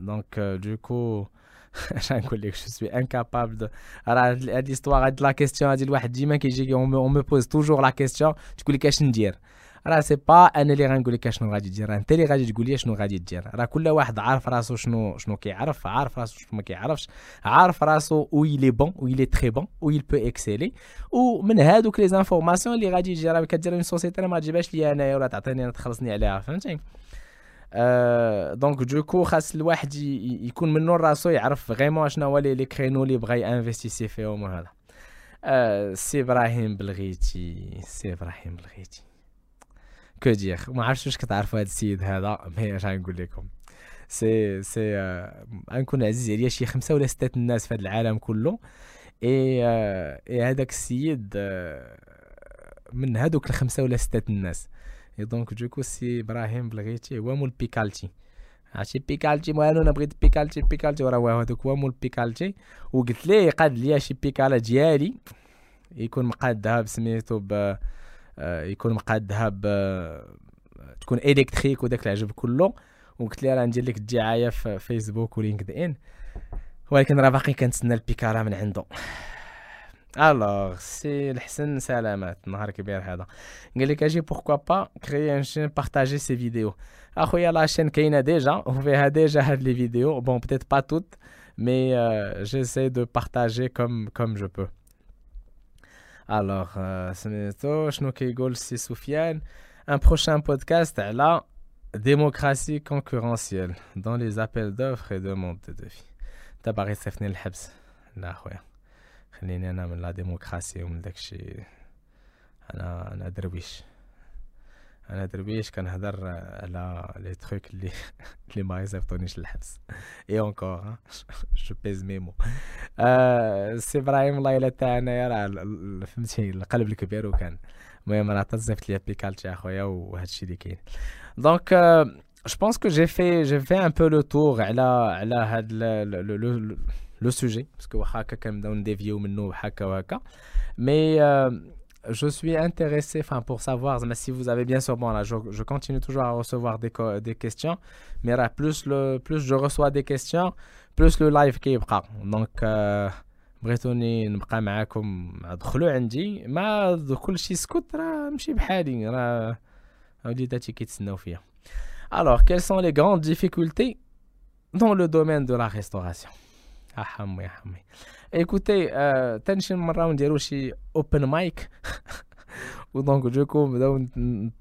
donc du coup [LAUGHS] je suis incapable de l'histoire de la question on me pose toujours la question tu connais qu'est-ce dire راه سي با أنا اللي غنقول لك شنو غادي دير انت اللي غادي تقول لي شنو غادي دير راه كل واحد عارف راسو شنو شنو كيعرف عارف راسو شنو ما كيعرفش عارف راسو أو يلي بون أو يلي تري بون أو يل بو اكسيلي ومن هادوك لي زانفورماسيون اللي غادي يجي راه كدير اون سوسيتي ما تجيبهاش ليا انايا ولا تعطيني أنا تخلصني عليها فهمتي أه دونك دوكو خاص الواحد يكون منو راسو يعرف فريمون شنو هو لي كرينو اللي بغا ينفيستيسي فيهم وهذا سي إبراهيم بلغيتي سي إبراهيم بلغيتي كو ما عرفتش واش كتعرفوا هذا السيد هذا مي اش غنقول لكم. سي سي غنكون عزيز عليا شي خمسة ولا ستة الناس في هذا العالم كله. اي اي هذاك السيد من هذوك الخمسة ولا ستة الناس. اي دونك دوكو سي إبراهيم بلغيتي هو مول بيكالتي. عرفتي؟ بيكالتي مو أنا بغيت بيكالتي بيكالتي وراه هذوك هو مول بيكالتي. وقلت ليه قاد ليا شي بيكالا ديالي يكون مقادها بسميتو ب يكون مقادها ب تكون إلكتريك وداك العجب كله. وقلت لي راه ندير لك الدعاية في فيسبوك ولينكد ان ولكن راه باقي كنتسنى البيكارا من عنده. الوغ سي الحسن سلامات نهار كبير هذا قال لك أجي بوركوا با كريي ان شين بارطاجي سي فيديو اخويا لا شين كاينة ديجا وفيها ديجا هاد لي فيديو بون بتيت با توت مي جيساي دو بارطاجي كوم كوم جو بو Alors, سميتو شنو كيقول السي سفيان un prochain podcast على démocratie concurrentielle dans les appels d'offres et demandes de devis انت باغي تصيفني الحبس لا خويا خليني انا من لا ديموكراسي ومن داكشي انا انا درويش انا درويش كنهضر على لي تروك اللي [LAUGHS] اللي ما يصيفطونيش للحبس اي اونكور جو بيز ميمو سي ابراهيم الله الا تاعنا يا راه فهمتي القلب الكبير وكان المهم راه تصيفط لي بيكالتي اخويا وهادشي اللي كاين دونك جو بونس كو جي في جي في ان بو لو تور على على هاد لو سوجي باسكو واخا هكا كنبداو نديفيو منه هكا وهكا مي je suis intéressé, enfin pour savoir, mais si vous avez bien sûr, bon là, je, je continue toujours à recevoir des, des questions, mais là, plus, le, plus je reçois des questions, plus le live كيبقى دونك بغيتوني نبقى معاكم دخلوا عندي ما كلشي سكوت راه نمشي بحالي راه وليداتي كيتسناو فيا alors quelles sont les grandes difficultés dans le domaine de la restauration ah حمي حمي ايكوتي تنشي مره ونديرو شي اوبن مايك [LAUGHS] ودونك دوكو نبداو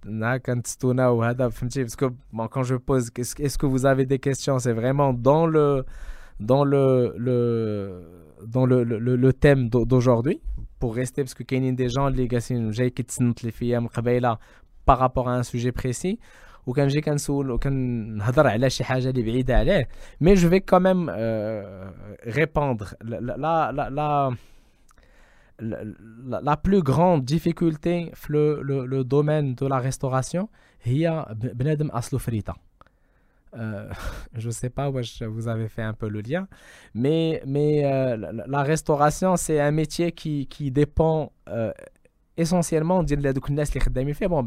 هكا نتستوناو هذا فهمتي باسكو كون جو بوز اسكو vous avez des questions c'est vraiment dans le dans le le dans le le, le thème d'aujourd'hui pour rester parce que كاينين des gens اللي جالسين جاي كيتسنط لي فيا من قبيله par rapport à un sujet précis وكنجي كنسول وكنهضر على شي حاجه اللي بعيده عليه مي جو في كوميم ريبوندر لا لا لا la, la plus grande difficulté في le, le, domaine de la restauration هي بنادم اصله فريتا euh, je sais pas wesh, vous avez fait un peu le lien mais mais euh, la, la restauration c'est un métier qui qui dépend euh, essentiellement ديال هذوك الناس اللي خدامين فيه bon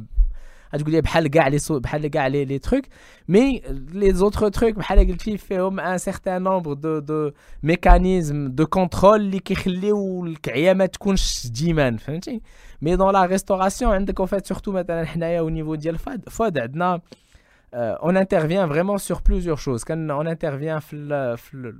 غتقول لي بحال كاع لي بحال كاع لي لي تروك مي لي زوتر تروك بحال قلتي فيهم ان سيغتان نومبر دو دو ميكانيزم دو كونترول اللي كيخليو الكعيه ما تكونش ديما فهمتي مي دون لا ريستوراسيون عندك او فات سورتو مثلا حنايا او نيفو ديال فاد فود عندنا on intervient vraiment sur plusieurs choses. Quand on intervient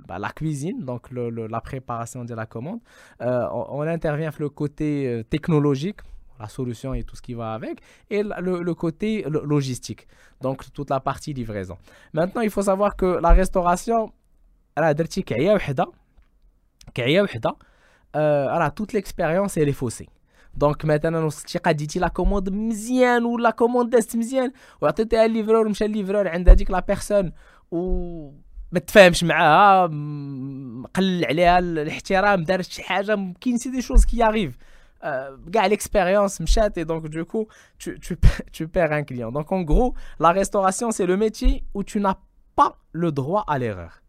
dans la cuisine, donc le, le, la préparation de la commande, euh, on, on, intervient sur le côté euh, technologique, la solution et tout ce qui va avec, et le, le côté logistique, donc toute la partie livraison. Maintenant, il faut savoir que la restauration, elle a درتي كعيه وحده كعيه وحده راه toute l'expérience elle est faussée دونك مثلا وصلتي قاديتي لا كوموند مزيان ولا كوموند دازت مزيان وعطيتيها الليفرور مشى الليفرور عند هذيك لا بيرسون و ما تفاهمش معاها قلل عليها الاحترام دارت شي حاجه كاين سي دي شوز كي ياريف euh, l'expérience et donc du coup tu, [LAUGHS] tu, tu perds un client donc en gros la restauration c'est le métier où tu n'as pas le droit à l'erreur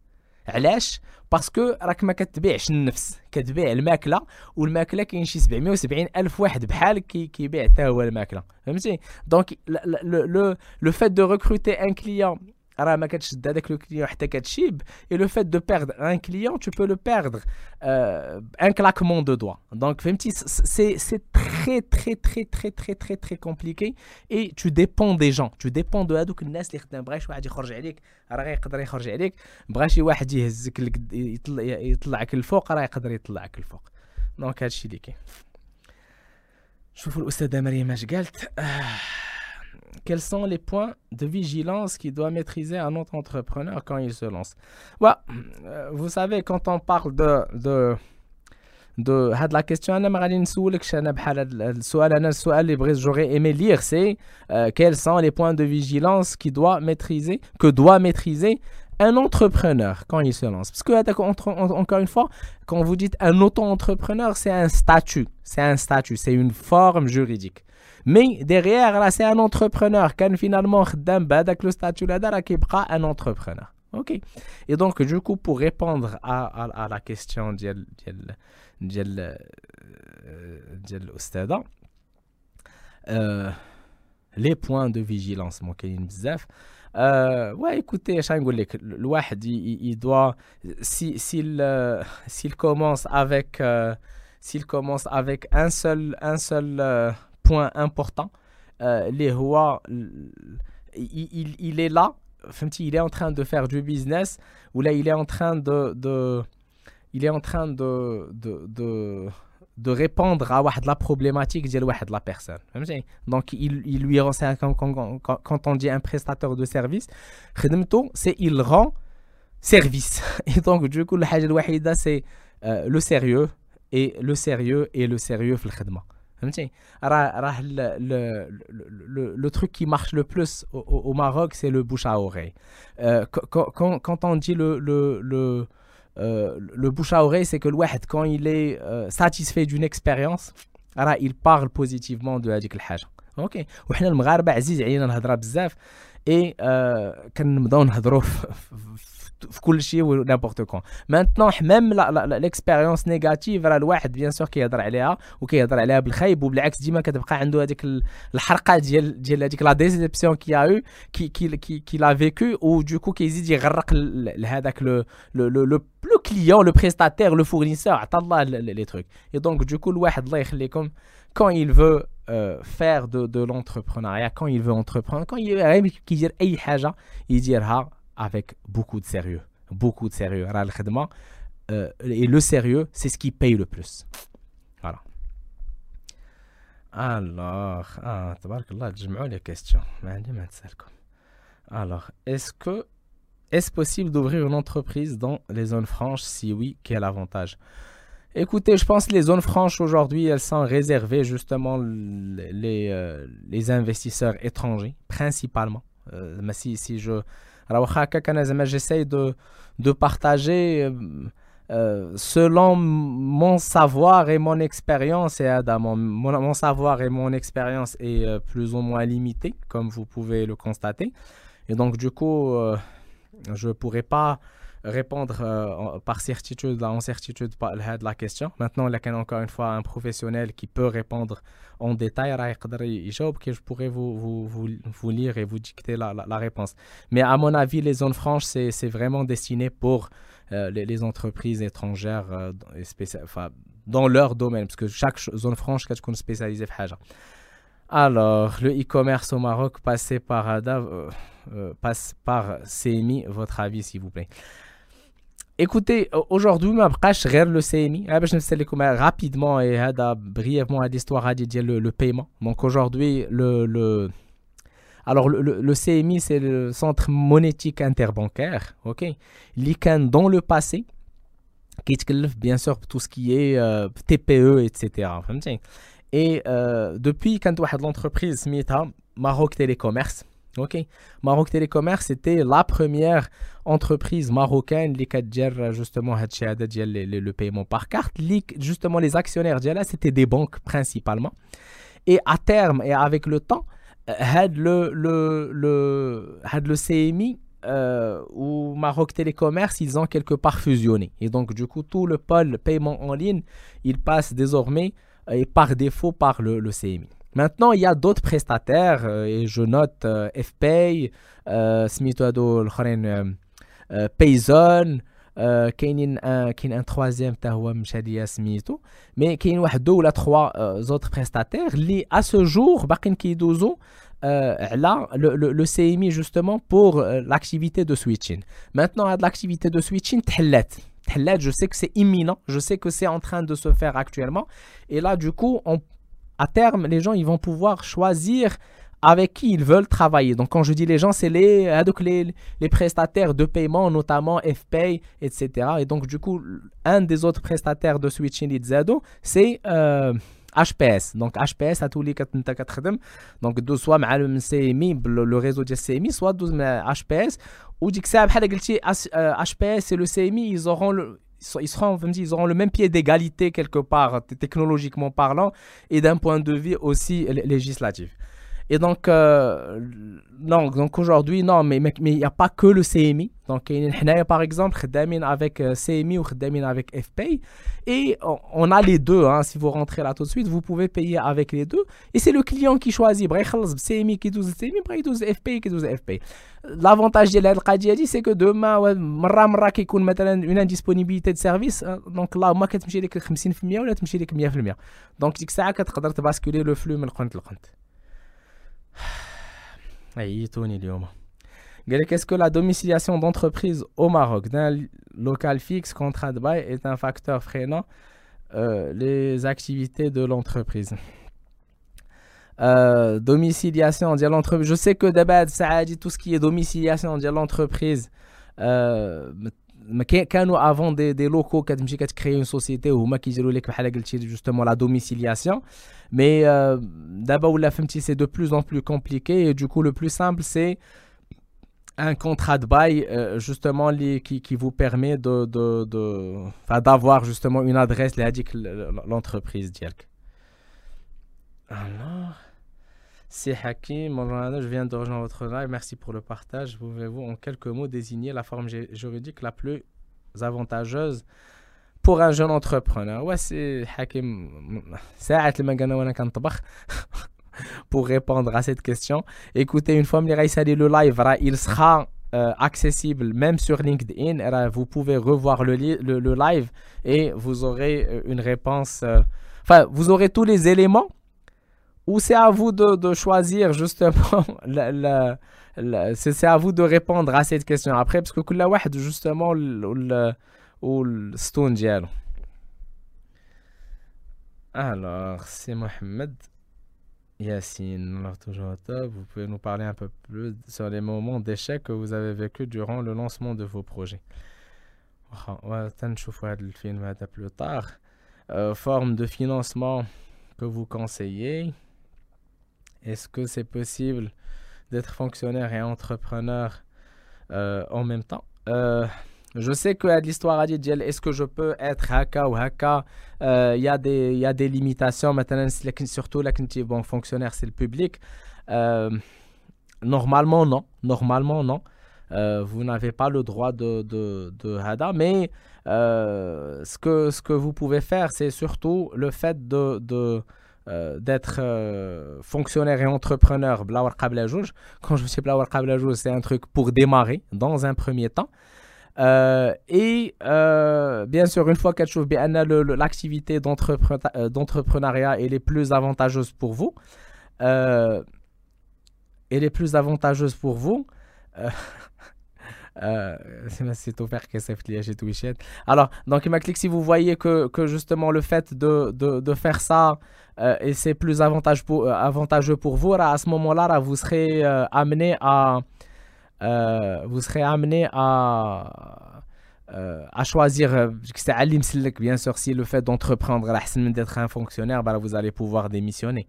علاش باسكو راك ما كتبيعش النفس كتبيع الماكله والماكله كاين شي 770 الف واحد بحالك كي كيبيع حتى هو الماكله فهمتي دونك لو لو فات دو ريكروتي ان كليون et le fait de perdre un client tu peux le perdre euh, un claquement de doigts donc c'est très très très très très très très compliqué et tu dépends des gens tu dépends de هذوك الناس اللي خدام بغا شي واحد يخرج عليك راه غيقدر يخرج عليك بغا شي واحد يهزك يطلعك الفوق راه يقدر يطلعك الفوق دونك هادشي اللي كاين شوفوا الاستاذه مريم اش قالت quels sont les points de vigilance qu'il doit maîtriser un autre entrepreneur quand il se lance? Ouais, euh, Vous savez, quand on parle de, de, de la question, j'aurais aimé lire, c'est euh, quels sont les points de vigilance qu'il doit maîtriser, que doit maîtriser un entrepreneur quand il se lance? Parce que, encore une fois, quand vous dites un auto-entrepreneur, c'est un statut. C'est un statut, c'est une forme juridique. Mais derrière, là, c'est un entrepreneur. Quand finalement, le statut là, qui un entrepreneur. Ok. Et donc, du coup, pour répondre à, à, à la question de l'Ostada, euh, les points de vigilance, mon bzaf. Euh, ouais, écoutez, le il, il doit, s'il si, euh, s'il commence avec, euh, s'il commence avec un seul, un seul euh, point important euh, les rois il, il, est là il est en train de faire du business ou là il est en train de, de il est en train de, de, de de répondre à la problématique de la personne. Donc, il, il lui rend, quand, on dit un prestataire de service, c'est il rend service. [LAUGHS] Et donc, du coup, le c'est euh, le sérieux et le sérieux et le sérieux, le sérieux le, truc qui marche le plus au, Maroc, c'est le bouche à oreille. Euh, quand, on dit le, le, euh, le, bouche à oreille, c'est que le quand il est euh, satisfait d'une expérience, il parle positivement de هذيك الحاجه اوكي وحنا المغاربه عزيز علينا الهضره بزاف اي كنبداو نهضروا [LAUGHS] في كل شيء ونابورت كون مانتنون ميم ليكسبيريونس نيجاتيف راه الواحد بيان سور كيهضر عليها وكيهضر عليها بالخايب وبالعكس ديما كتبقى عنده هذيك الحرقه ديال ديال هذيك لا ديزيبسيون كي او كي كي كي, كي لا فيكو و دوكو كيزيد يغرق لهذاك لو لو لو لو client, le prestataire, le fournisseur, les trucs. Et donc, du coup, le wahd, comme quand il veut euh, faire de, de l'entrepreneuriat, quand il veut entreprendre, quand il veut dire il dira avec beaucoup de sérieux. Beaucoup de sérieux. Euh, et le sérieux, c'est ce qui paye le plus. Voilà. Alors, ah, les questions. Alors, est-ce que est-ce possible d'ouvrir une entreprise dans les zones franches? Si oui, quel avantage? Écoutez, je pense que les zones franches aujourd'hui, elles sont réservées justement les, euh, les investisseurs étrangers, principalement. Euh, mais si, si je alors, j'essaie de, de partager euh, euh, selon mon savoir et mon expérience. Et mon, mon, savoir et mon expérience est plus ou moins limité, comme vous pouvez le constater. Et donc, du coup, je ne pourrais pas répondre euh, par certitude, en certitude de la question. Maintenant, il y a encore une fois un professionnel qui peut répondre en détail. Je pourrais vous, lire et vous dicter la, réponse. Mais à mon avis, les zones franches, c'est vraiment destiné pour euh, les, entreprises étrangères euh, dans leur domaine, parce que chaque zone franche est spécialisée. Alors, le e-commerce au Maroc, passé par ADA, passe par CMI, votre avis, s'il vous plaît. Écoutez, aujourd'hui, je vais le CMI. Je vais rapidement et brièvement à l'histoire le, le paiement. Donc aujourd'hui, le, le, alors le, CMI, c'est le Centre monétique interbancaire. OK? Dans le passé, qui bien sûr tout ce qui est euh, TPE, etc. Et euh, depuis, quand l'entreprise Maroc Télécommerce, Ok. Maroc Télécommerce, c'était la première entreprise marocaine qui a justement le paiement par carte. Justement, les actionnaires, c'était des banques principalement. Et à terme et avec le temps, le, le, le, le CMI euh, ou Maroc Télécommerce, ils ont quelque part fusionné. Et donc, du coup, tout le pôle paiement en ligne, il passe désormais et par défaut par le, le CMI. Maintenant, il y a d'autres prestataires, et je note FPay, Smithado, Payzone, كاينين كاين ان troisième حتى هو مشى ليا سميتو مي كاين واحد دو ولا تخوا زوتر بريستاتير اللي ا سو جور باقيين كيدوزو على لو سي ام اي جوستومون بور لاكتيفيتي دو سويتشين مانتنون هاد لاكتيفيتي دو سويتشين تحلات تحلات je sais que c'est imminent je sais que c'est en train de se faire actuellement et là du coup on, à terme les gens ils vont pouvoir choisir avec qui ils veulent travailler. Donc quand je dis les gens, c'est les, hein, les, les, prestataires de paiement, notamment FPay, etc. Et donc du coup, un des autres prestataires de switching Zado, c'est euh, HPS. Donc HPS à tous les cas donc soit le CMI, le réseau de CMI, soit HPS. Ou dit que HPS et le CMI, ils auront le, ils auront le même pied d'égalité quelque part, technologiquement parlant, et d'un point de vue aussi législatif. Et donc, euh, donc aujourd'hui, non, mais il n'y a pas que le CMI. Donc, par exemple, avec euh, CMI ou avec FPay. Et on a les deux. Hein, si vous rentrez là tout de suite, vous pouvez payer avec les deux. Et c'est le client qui choisit. CMI qui doit CMI, FPay qui doit FPay. L'avantage de l'Al-Qadiyadi, c'est que demain, une indisponibilité de service. Hein, donc là, moi, je vais 50% ou 100%. Donc, c'est ça que tu peux basculer le flux. [SIGHS] Qu'est-ce que la domiciliation d'entreprise au Maroc d'un local fixe contrat de bail est un facteur freinant euh, les activités de l'entreprise? Euh, domiciliation de l'entreprise. Je sais que d'abord ça a dit tout ce qui est domiciliation de l'entreprise euh, كانوا avant des, des locaux كتمشي كتكري une société وهما كيديروا لك بحال قلتي justement la domiciliation mais euh, d'abord ولا فهمتي c'est de plus en plus compliqué et du coup le plus simple c'est un contrat de bail euh, justement li, qui, qui vous permet de, de, de d'avoir justement une adresse là dit l'entreprise ديالك alors c'est Hakim, je viens de rejoindre votre live. Merci pour le partage. Pouvez-vous en quelques mots désigner la forme juridique la plus avantageuse pour un jeune entrepreneur? Ouais, c'est Hakim. C'est [LAUGHS] pour répondre à cette question. Écoutez, une fois le live, il sera euh, accessible même sur LinkedIn. Vous pouvez revoir le, le, live et vous aurez euh, une réponse. Euh, enfin, vous aurez tous les éléments ou c'est à vous de, de choisir justement la, [LAUGHS] la, c'est à vous de répondre à cette question après parce que كل واحد justement ou le stone ديالو alors c'est Mohamed Yassine alors toujours top vous pouvez nous parler un peu plus sur les moments d'échec que vous avez vécu durant le lancement de vos projets نشوفوا هذا الفيلم هذا plus tard euh, forme de financement que vous conseillez est-ce que c'est possible d'être fonctionnaire et entrepreneur euh, en même temps? Euh, Je sais que l'histoire a dit est-ce que je peux être haka ou haka? Euh, Il y, a des, y a des limitations. Maintenant, surtout là, bon, fonctionnaire, c'est le public. normalement, non. Normalement, non. vous n'avez pas le droit de, de, Hada, mais ce, que, ce que vous pouvez faire, c'est surtout le fait de, de euh, d'être euh, fonctionnaire et entrepreneur quand je dis blawar c'est un truc pour démarrer dans un premier temps. Euh, et bien sûr une fois que chose bien l'activité d'entrepreneuriat est les plus avantageuse pour vous. Et les plus avantageuse pour vous c'est offert c'est alors donc si vous voyez que, que justement le fait de, de, de faire ça euh, et c'est plus euh, avantageux pour vous, à ce moment-là, vous serez euh, amené à vous serez amené à à choisir bien sûr si le fait d'entreprendre d'être un fonctionnaire bah, vous allez pouvoir démissionner.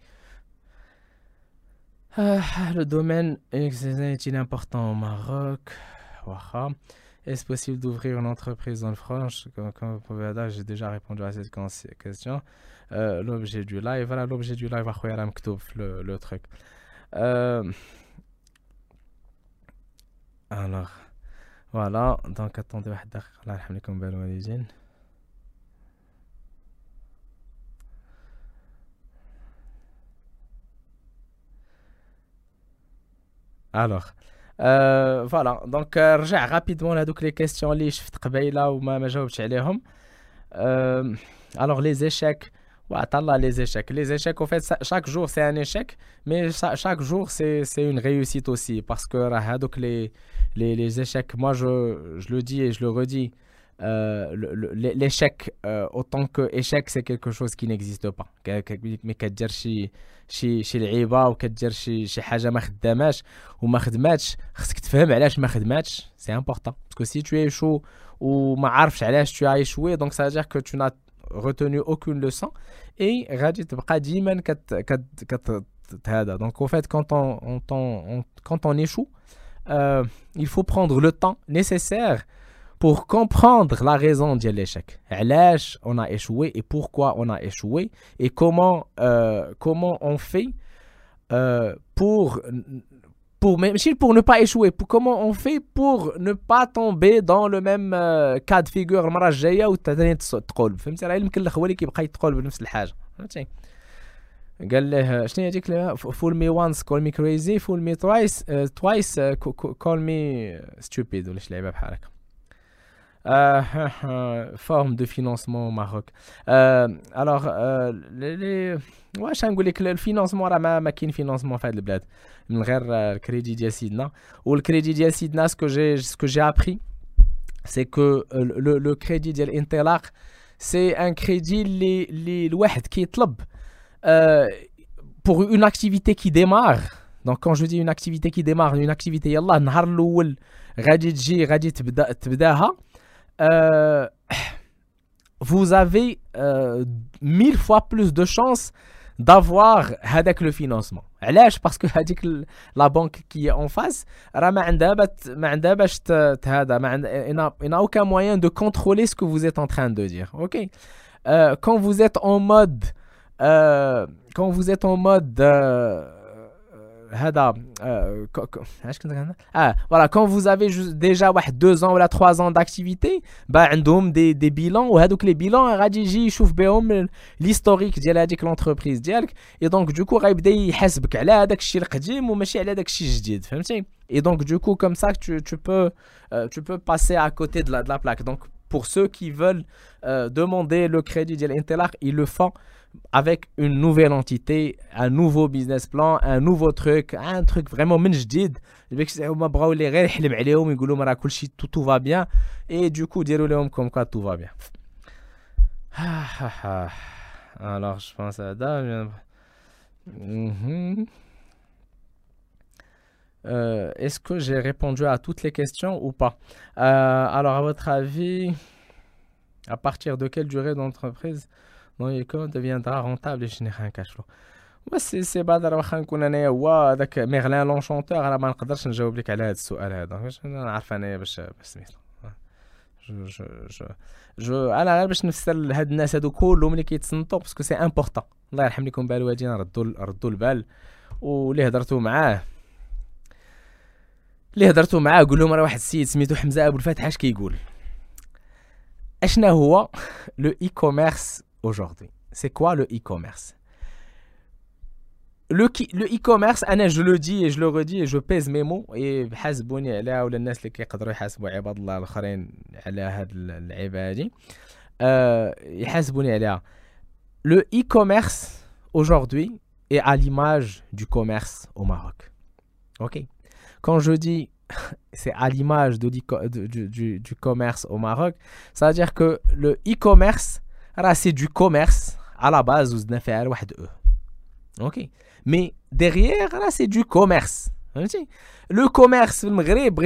Le domaine est-il important au Maroc? Est-ce possible d'ouvrir une entreprise en France comme, comme, vous pouvez dire, j'ai déjà répondu à cette question. Euh, l'objet du live, voilà l'objet du live, le, le truc. Euh, alors, voilà, donc attendez, Alors, donc euh, رجع rapidement لهذوك les questions اللي شفت قبيله وما ما جاوبتش عليهم euh, alors les échecs là les échecs. Les échecs, en fait, chaque jour, c'est un échec, mais chaque jour, c'est une réussite aussi. Parce que les, les, les échecs, moi, je, je, le dis et je le redis, euh, l'échec, euh, autant que échec, c'est quelque chose qui n'existe pas. Mais كدير شي شي شي لعيبه وكدير شي شي حاجه ما خداماش وما خدماتش خصك تفهم علاش ما خدماتش سي امبورطون باسكو سي تو ايشو وما عارفش علاش tu as échoué donc ça veut dire que tu n'as retenu aucune leçon et donc en fait quand on, on, quand on échoue euh, il faut prendre le temps nécessaire pour comprendre la raison de l'échec. on a échoué et pourquoi on a échoué et comment, euh, comment on fait euh, pour pour, pour ne pas échouer, pour, comment on fait pour ne pas tomber dans le même euh, cas de figure المره الجايه وثاني تقول فهمتي راه يمكن هو اللي كيبقى يتقول بنفس الحاجه فهمتي قال له شنو هي هذيك فول مي وانس كول مي كريزي فول مي توايس توايس كول مي ستوبيد ولا شي لعبه بحال هكا [LAUGHS] forme de financement au Maroc. Euh, alors, euh, les, واش نقول لك الفينانسمون راه ما, ما كاين فينانسمون في هذه البلاد من غير الكريدي ديال سيدنا والكريدي ديال سيدنا سكو جي سكو جي ابري سي كو لو لو كريدي ديال انطلاق سي ان كريدي اللي اللي الواحد كيطلب pour une activité qui démarre donc quand je dis une activité qui démarre une activité يلاه النهار الاول غادي تجي غادي تبدا تبداها euh, [CLEARS THROAT] vous avez euh, mille fois plus de chances d'avoir avec le financement. Parce que la banque qui est en face, il n'a aucun moyen de contrôler ce que vous êtes en train de dire. Ok? Euh, Quand vous êtes en mode, quand vous êtes en mode euh, euh, ah, voilà quand vous avez déjà deux ans ou trois ans d'activité bah des, des bilans ou les bilans l'historique de l'entreprise et donc du coup et donc du coup comme ça tu, tu peux euh, tu peux passer à côté de la, de la plaque. Donc pour ceux qui veulent euh, demander le crédit de l'Intelar ils le font avec une nouvelle entité, un nouveau business plan, un nouveau truc, un truc vraiment من جديد هما بغاو اللي غير يحلم عليهم يقولوا راه كلشي tout, tout va bien et du coup ديروا لهم comme quoi tout va bien. Alors je pense à ça. Euh, Est-ce que j'ai répondu à toutes les questions ou pas euh, Alors à votre avis, à partir de quelle durée d'entreprise نويكو deviendra rentable باش نخا نكاشفلو بس سي بعد راه واخا نكون انايا هو هذاك ميغلان لونشونتور راه ما نقدرش نجاوب لك على هذا السؤال هذا باش نعرف انايا باش باش سميتو جو جو جو جو أنا غير باش نفسر هاد الناس هادو كلهم اللي كيتصنتو باسكو سي امبورطون الله يرحم لكم بالوالدين ردوا ردوا البال واللي هضرتو معاه اللي هضرتو معاه قول لهم راه واحد السيد سميتو حمزه ابو الفتح اش كيقول اشنا هو لو اي كوميرس aujourd'hui. C'est quoi le e-commerce le e-commerce, je le dis et je le redis et je pèse mes mots et حاسبوني عليها ولا الناس اللي كيقدروا يحاسبوا عباد الله الاخرين على هاد اللعيبه هادي يحاسبوني عليها le e-commerce aujourd'hui est à l'image du commerce au Maroc ok quand je dis [LAUGHS] c'est à l'image de, du, du, du commerce au Maroc ça veut dire que le e-commerce c'est du commerce à la base vous n'avez fait E. ok mais derrière c'est du commerce le commerce le Maghreb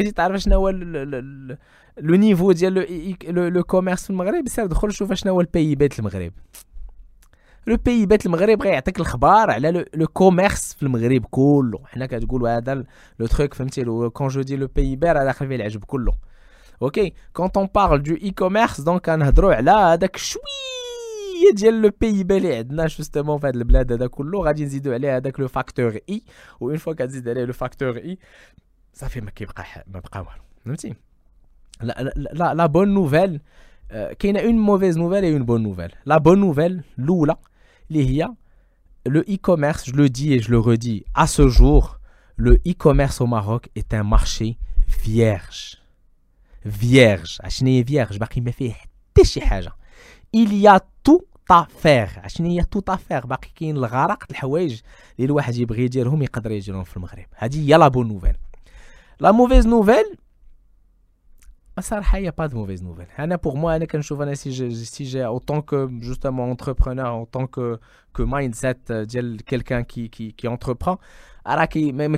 le niveau le le commerce le Maghreb c'est دخل شوف شنو هو البي le Maghreb le pays بيت المغرب غيعطيك الخبار على لو كوميرس في المغرب كله حنا كتقولوا هذا لو تروك فهمتي كون جو دي لو بي بي راه داخل فيه العجب كله اوكي كونت اون بارل دو اي كوميرس دونك كنهضروا على هذاك شوي هي ديال لو بي بي اللي عندنا جوستومون في هاد البلاد هذا كله غادي نزيدو عليه هذاك لو فاكتور اي وين فوا كتزيد عليه لو فاكتور اي صافي ما كيبقى ما بقى والو فهمتي لا لا لا بون نوفيل كاينه اون موفيز نوفيل اي اون بون نوفيل لا بون نوفيل الاولى اللي هي le e-commerce je le dis et je le redis à ce jour le e-commerce au Maroc est un marché vierge. Vierge. vierge Il y a tout فيغ عشان هي تو طافيغ باقي كاين الغرق. الحوايج اللي الواحد يبغي يديرهم يقدر يديرهم في المغرب. هذه هي لا بون نوفيل. لا موفيز نوفيل صراحة هي با دو موفيز نوفيل أنا بور مو أنا كنشوف أنا سي جي سي جي أو طون كو جوستمون اونتربرونور أو طون كو كو مايند سيت ديال كيلكان كي كي كي اونتربرون Ah, Araki, mais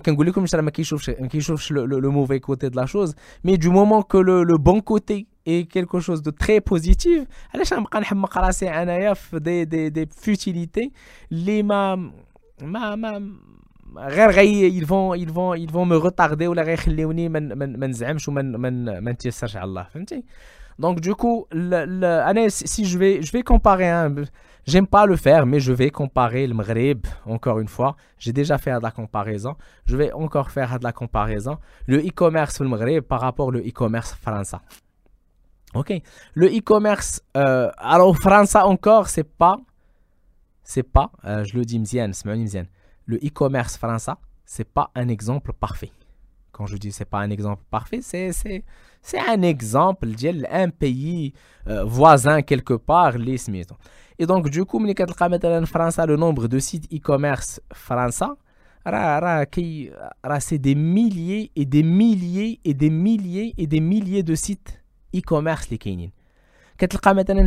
qui chauffe le mauvais côté de la chose. Mais du moment que le, bon côté est quelque chose de très positif, des, des, des futilités, les ma, ma, ma, ils vont, ils vont, ils vont me retarder Donc du coup, si je vais, je vais comparer. Hein, j'aime pas le faire mais je vais comparer le Maghreb encore une fois. J'ai déjà fait de la comparaison. Je vais encore faire de la comparaison. Le e-commerce le Maghreb par rapport au e-commerce français. Ok. Le e-commerce euh, alors français encore c'est pas c'est pas euh, je le dis mzian c'est mzian le e-commerce français, c'est pas un exemple parfait. Quand je dis c'est pas un exemple parfait, c'est c'est un exemple d'un pays euh, voisin quelque part les Et donc du coup, en France, le nombre de sites e-commerce français c'est des milliers et des milliers et des milliers et des milliers de sites e-commerce les كاينين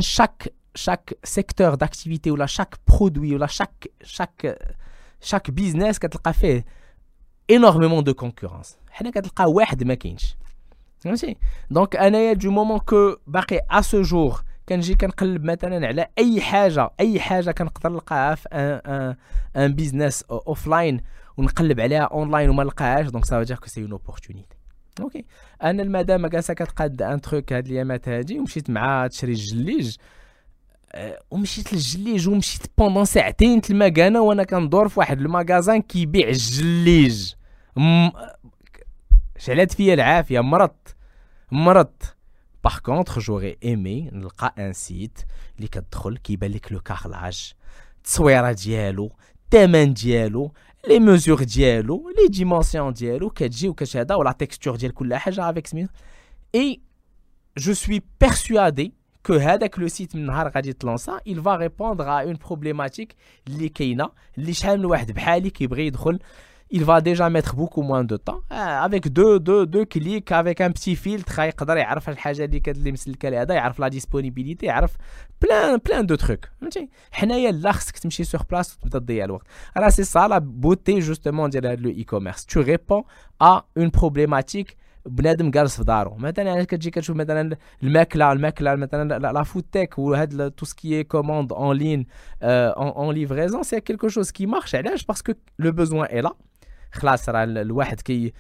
chaque chaque secteur d'activité ou chaque produit ou chaque chaque chaque business كتلقى فيه énormément de concurrence حنا كتلقى واحد ما كاينش فهمتي دونك انايا دو مومون كو باقي ا سو جور كنجي كنقلب مثلا على أي حاجة أي حاجة كنقدر نلقاها في ان أن بيزنس اوف لاين ونقلب عليها اونلاين وما نلقاهاش. دونك سا دير كو سي اون اوبورتونيتي أوكي أنا المدام جالسة كتقاد ان تروك هاد الأيامات هادي ومشيت معاها تشري الجليج. ومشيت للجليج ومشيت بوندون ساعتين أنا وأنا كندور في واحد الماغازان كيبيع الجليج. م... شعلات فيا العافية مرضت. مرضت. باغ كونتخ جوغي ايمي نلقى ان سيت اللي كتدخل كيبان لك لو كارلاج التصويره ديالو الثمن ديالو لي ميزور ديالو لي ديمونسيون ديالو كتجي وكتهدا ولا تيكستور ديال كل حاجه افيك سميتو اي جو سوي بيرسوادي que avec le site il va répondre à une problématique اللي كاينه اللي شحال من واحد بحالي كيبغي يدخل il va déjà mettre beaucoup moins de temps avec deux deux deux clics avec un petit filtre يقدر يعرف الحاجه اللي اللي مسلكه لهذا يعرف لا ديسپونيبيليتي يعرف بلان بلان دو تروك فهمتي حنايا لا خصك تمشي سور بلاص وتبدا تضيع الوقت راه سي سا لا بوتي جوستومون ديال هذا لو اي كوميرس تو ريبون ا اون بروبليماتيك بنادم جالس في دارو مثلا كتجي كتشوف مثلا الماكله الماكله مثلا لا فوتيك وهاد تو سكي كوموند اون لين اون ليفريزون سي كيلكو شوز كي مارش علاش باسكو لو بوزوان اي لا خلاص راه الواحد كي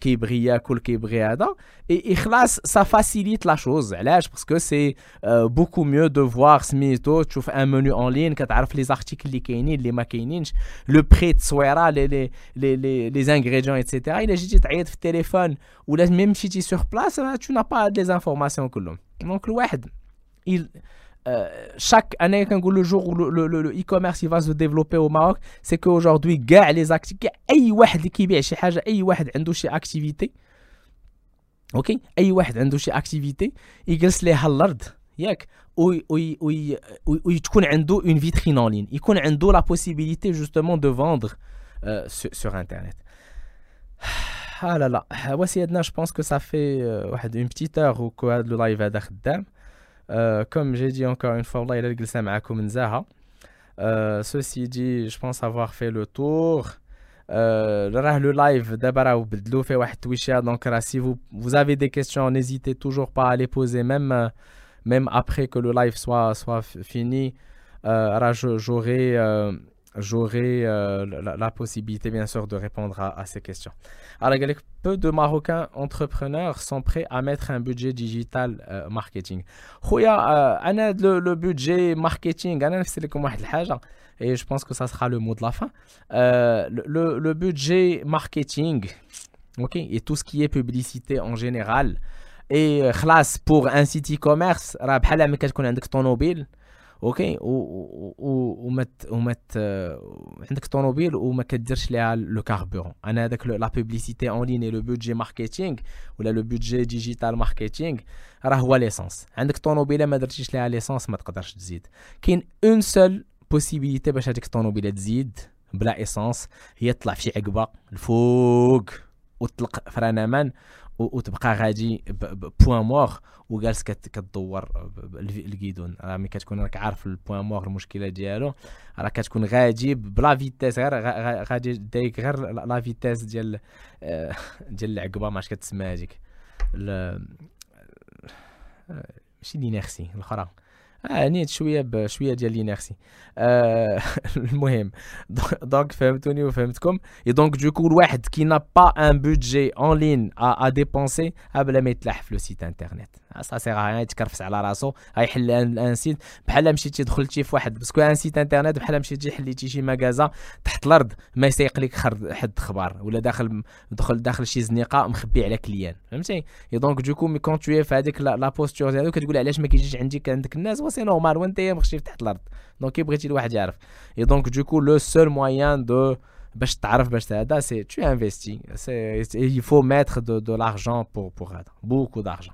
كيبغي ياكل كيبغي هذا اي خلاص سا فاسيليت لا شوز علاش باسكو سي بوكو ميو دو فوار سميتو تشوف ان منيو اون لين كتعرف لي زارتيكل اللي كاينين اللي ما كاينينش لو بري تصويره لي لي لي لي لي زانغريديون ايتترا الا جيتي تعيط في التليفون ولا ميم مشيتي سور بلاص تو نا با هاد لي زانفورماسيون كلهم دونك الواحد Euh, chaque année, quand le jour où le e-commerce il va se développer au Maroc, c'est qu'aujourd'hui, les activités, أي واحد qui بيع شي حاجة, أي واحد عنده شي activité, ok, أي واحد عنده شي activité, يجلس ليها الأرض ياك وتكون عنده une vitrine en ligne, يكون عنده la possibilité justement de vendre euh, sur, sur internet. Ah là là, وسيدنا je pense que ça fait euh, واحد une petite heure où le live هذا خدام. Euh, comme j'ai dit encore une fois, euh, ceci dit, je pense avoir fait le tour. Euh, le live d'abord donc si vous, vous avez des questions n'hésitez toujours pas à les poser même même après que le live soit soit fini. J'aurai j'aurai euh, la, possibilité, bien sûr, de répondre à, ces questions. Alors, peu de Marocains entrepreneurs sont prêts à mettre un budget digital euh, marketing. Khoya, euh, le, budget marketing, et je pense que ça sera le mot de la fin. le, le, budget marketing, ok, et tout ce qui est publicité en général, et classe pour un site e-commerce, ton mobile أوكي وما وما عندك طوموبيل وما كديرش ليها لو كاربورون أنا هذاك لا بوبليسيتي اون لين لو بودجي ماركتينغ ولا لو بودجي ديجيتال ماركتينغ راه هو ليسونس عندك طوموبيله ما درتيش ليها ليسونس ما تقدرش تزيد. كاين اون سول بوسيبيليتي باش هذيك الطوموبيلة تزيد بلا ايسونس هي تطلع في عقبة الفوق وتطلق فران أمان وتبقى غادي بوان مور وجالس كتدور الكيدون راه ملي كتكون راك عارف البوان مور المشكلة ديالو راه كتكون غادي بلا فيتيس غير غادي دايك غير لا فيتيس ديال آه، ديال العقبة. ما عرفتش كتسمى هذيك. ماشي لينيرسي الأخرى. آه نيت شوية بشويه ديال لينيرسي آه [LAUGHS] المهم [LAUGHS] دونك فهمتوني وفهمتكم. اي دونك دوكو الواحد كي نا با ان بودجي اون لين ا ديبونسي قبل ما يتلاح في لو سيت انترنت سا سيغ ريان يتكرفس على راسو غيحل ان سيت. بحال مشيتي دخلتي في واحد باسكو أن سيت إنترنت بحال مشيتي حليتي شي ماكازا تحت الأرض ما يسيق لك حد خبار ولا داخل دخل داخل شي زنيقة مخبي على كليان فهمتي؟ دونك دوكو مي كون تو في هذيك لا بوستور ديالو كتقول علاش ما كيجيش عندك عندك الناس سي نورمال وانت مخشي تحت الأرض دونك بغيتي الواحد يعرف اي دونك دوكو لو سول موان دو باش تعرف باش هذا سي تو انفيستي سي il faut mettre de, de l'argent هذا beaucoup d'argent.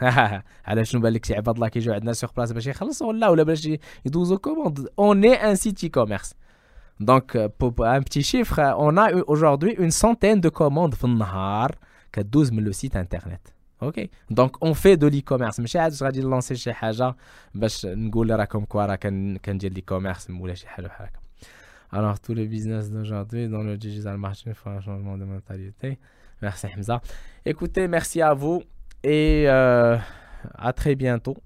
[LAUGHS] على شنو بان لك شي عباد الله كيجيو عندنا سوغ بلاص باش يخلصوا ولا ولا باش يدوزوا كوموند اون اي ان سيت e-commerce Donc, pour un petit chiffre, on a aujourd'hui une centaine de commandes par النهار كدوز من le site internet. اوكي دونك اون في دو لي كوميرس ماشي عاد غادي نلونسي شي حاجه باش نقول راكم كوا راه كندير لي كوميرس ولا شي حاجه بحال هكا Alors, tous les business d'aujourd'hui dans le digital marketing font un changement de mentalité. Merci Hamza. Écoutez, merci à vous et euh, à très bientôt.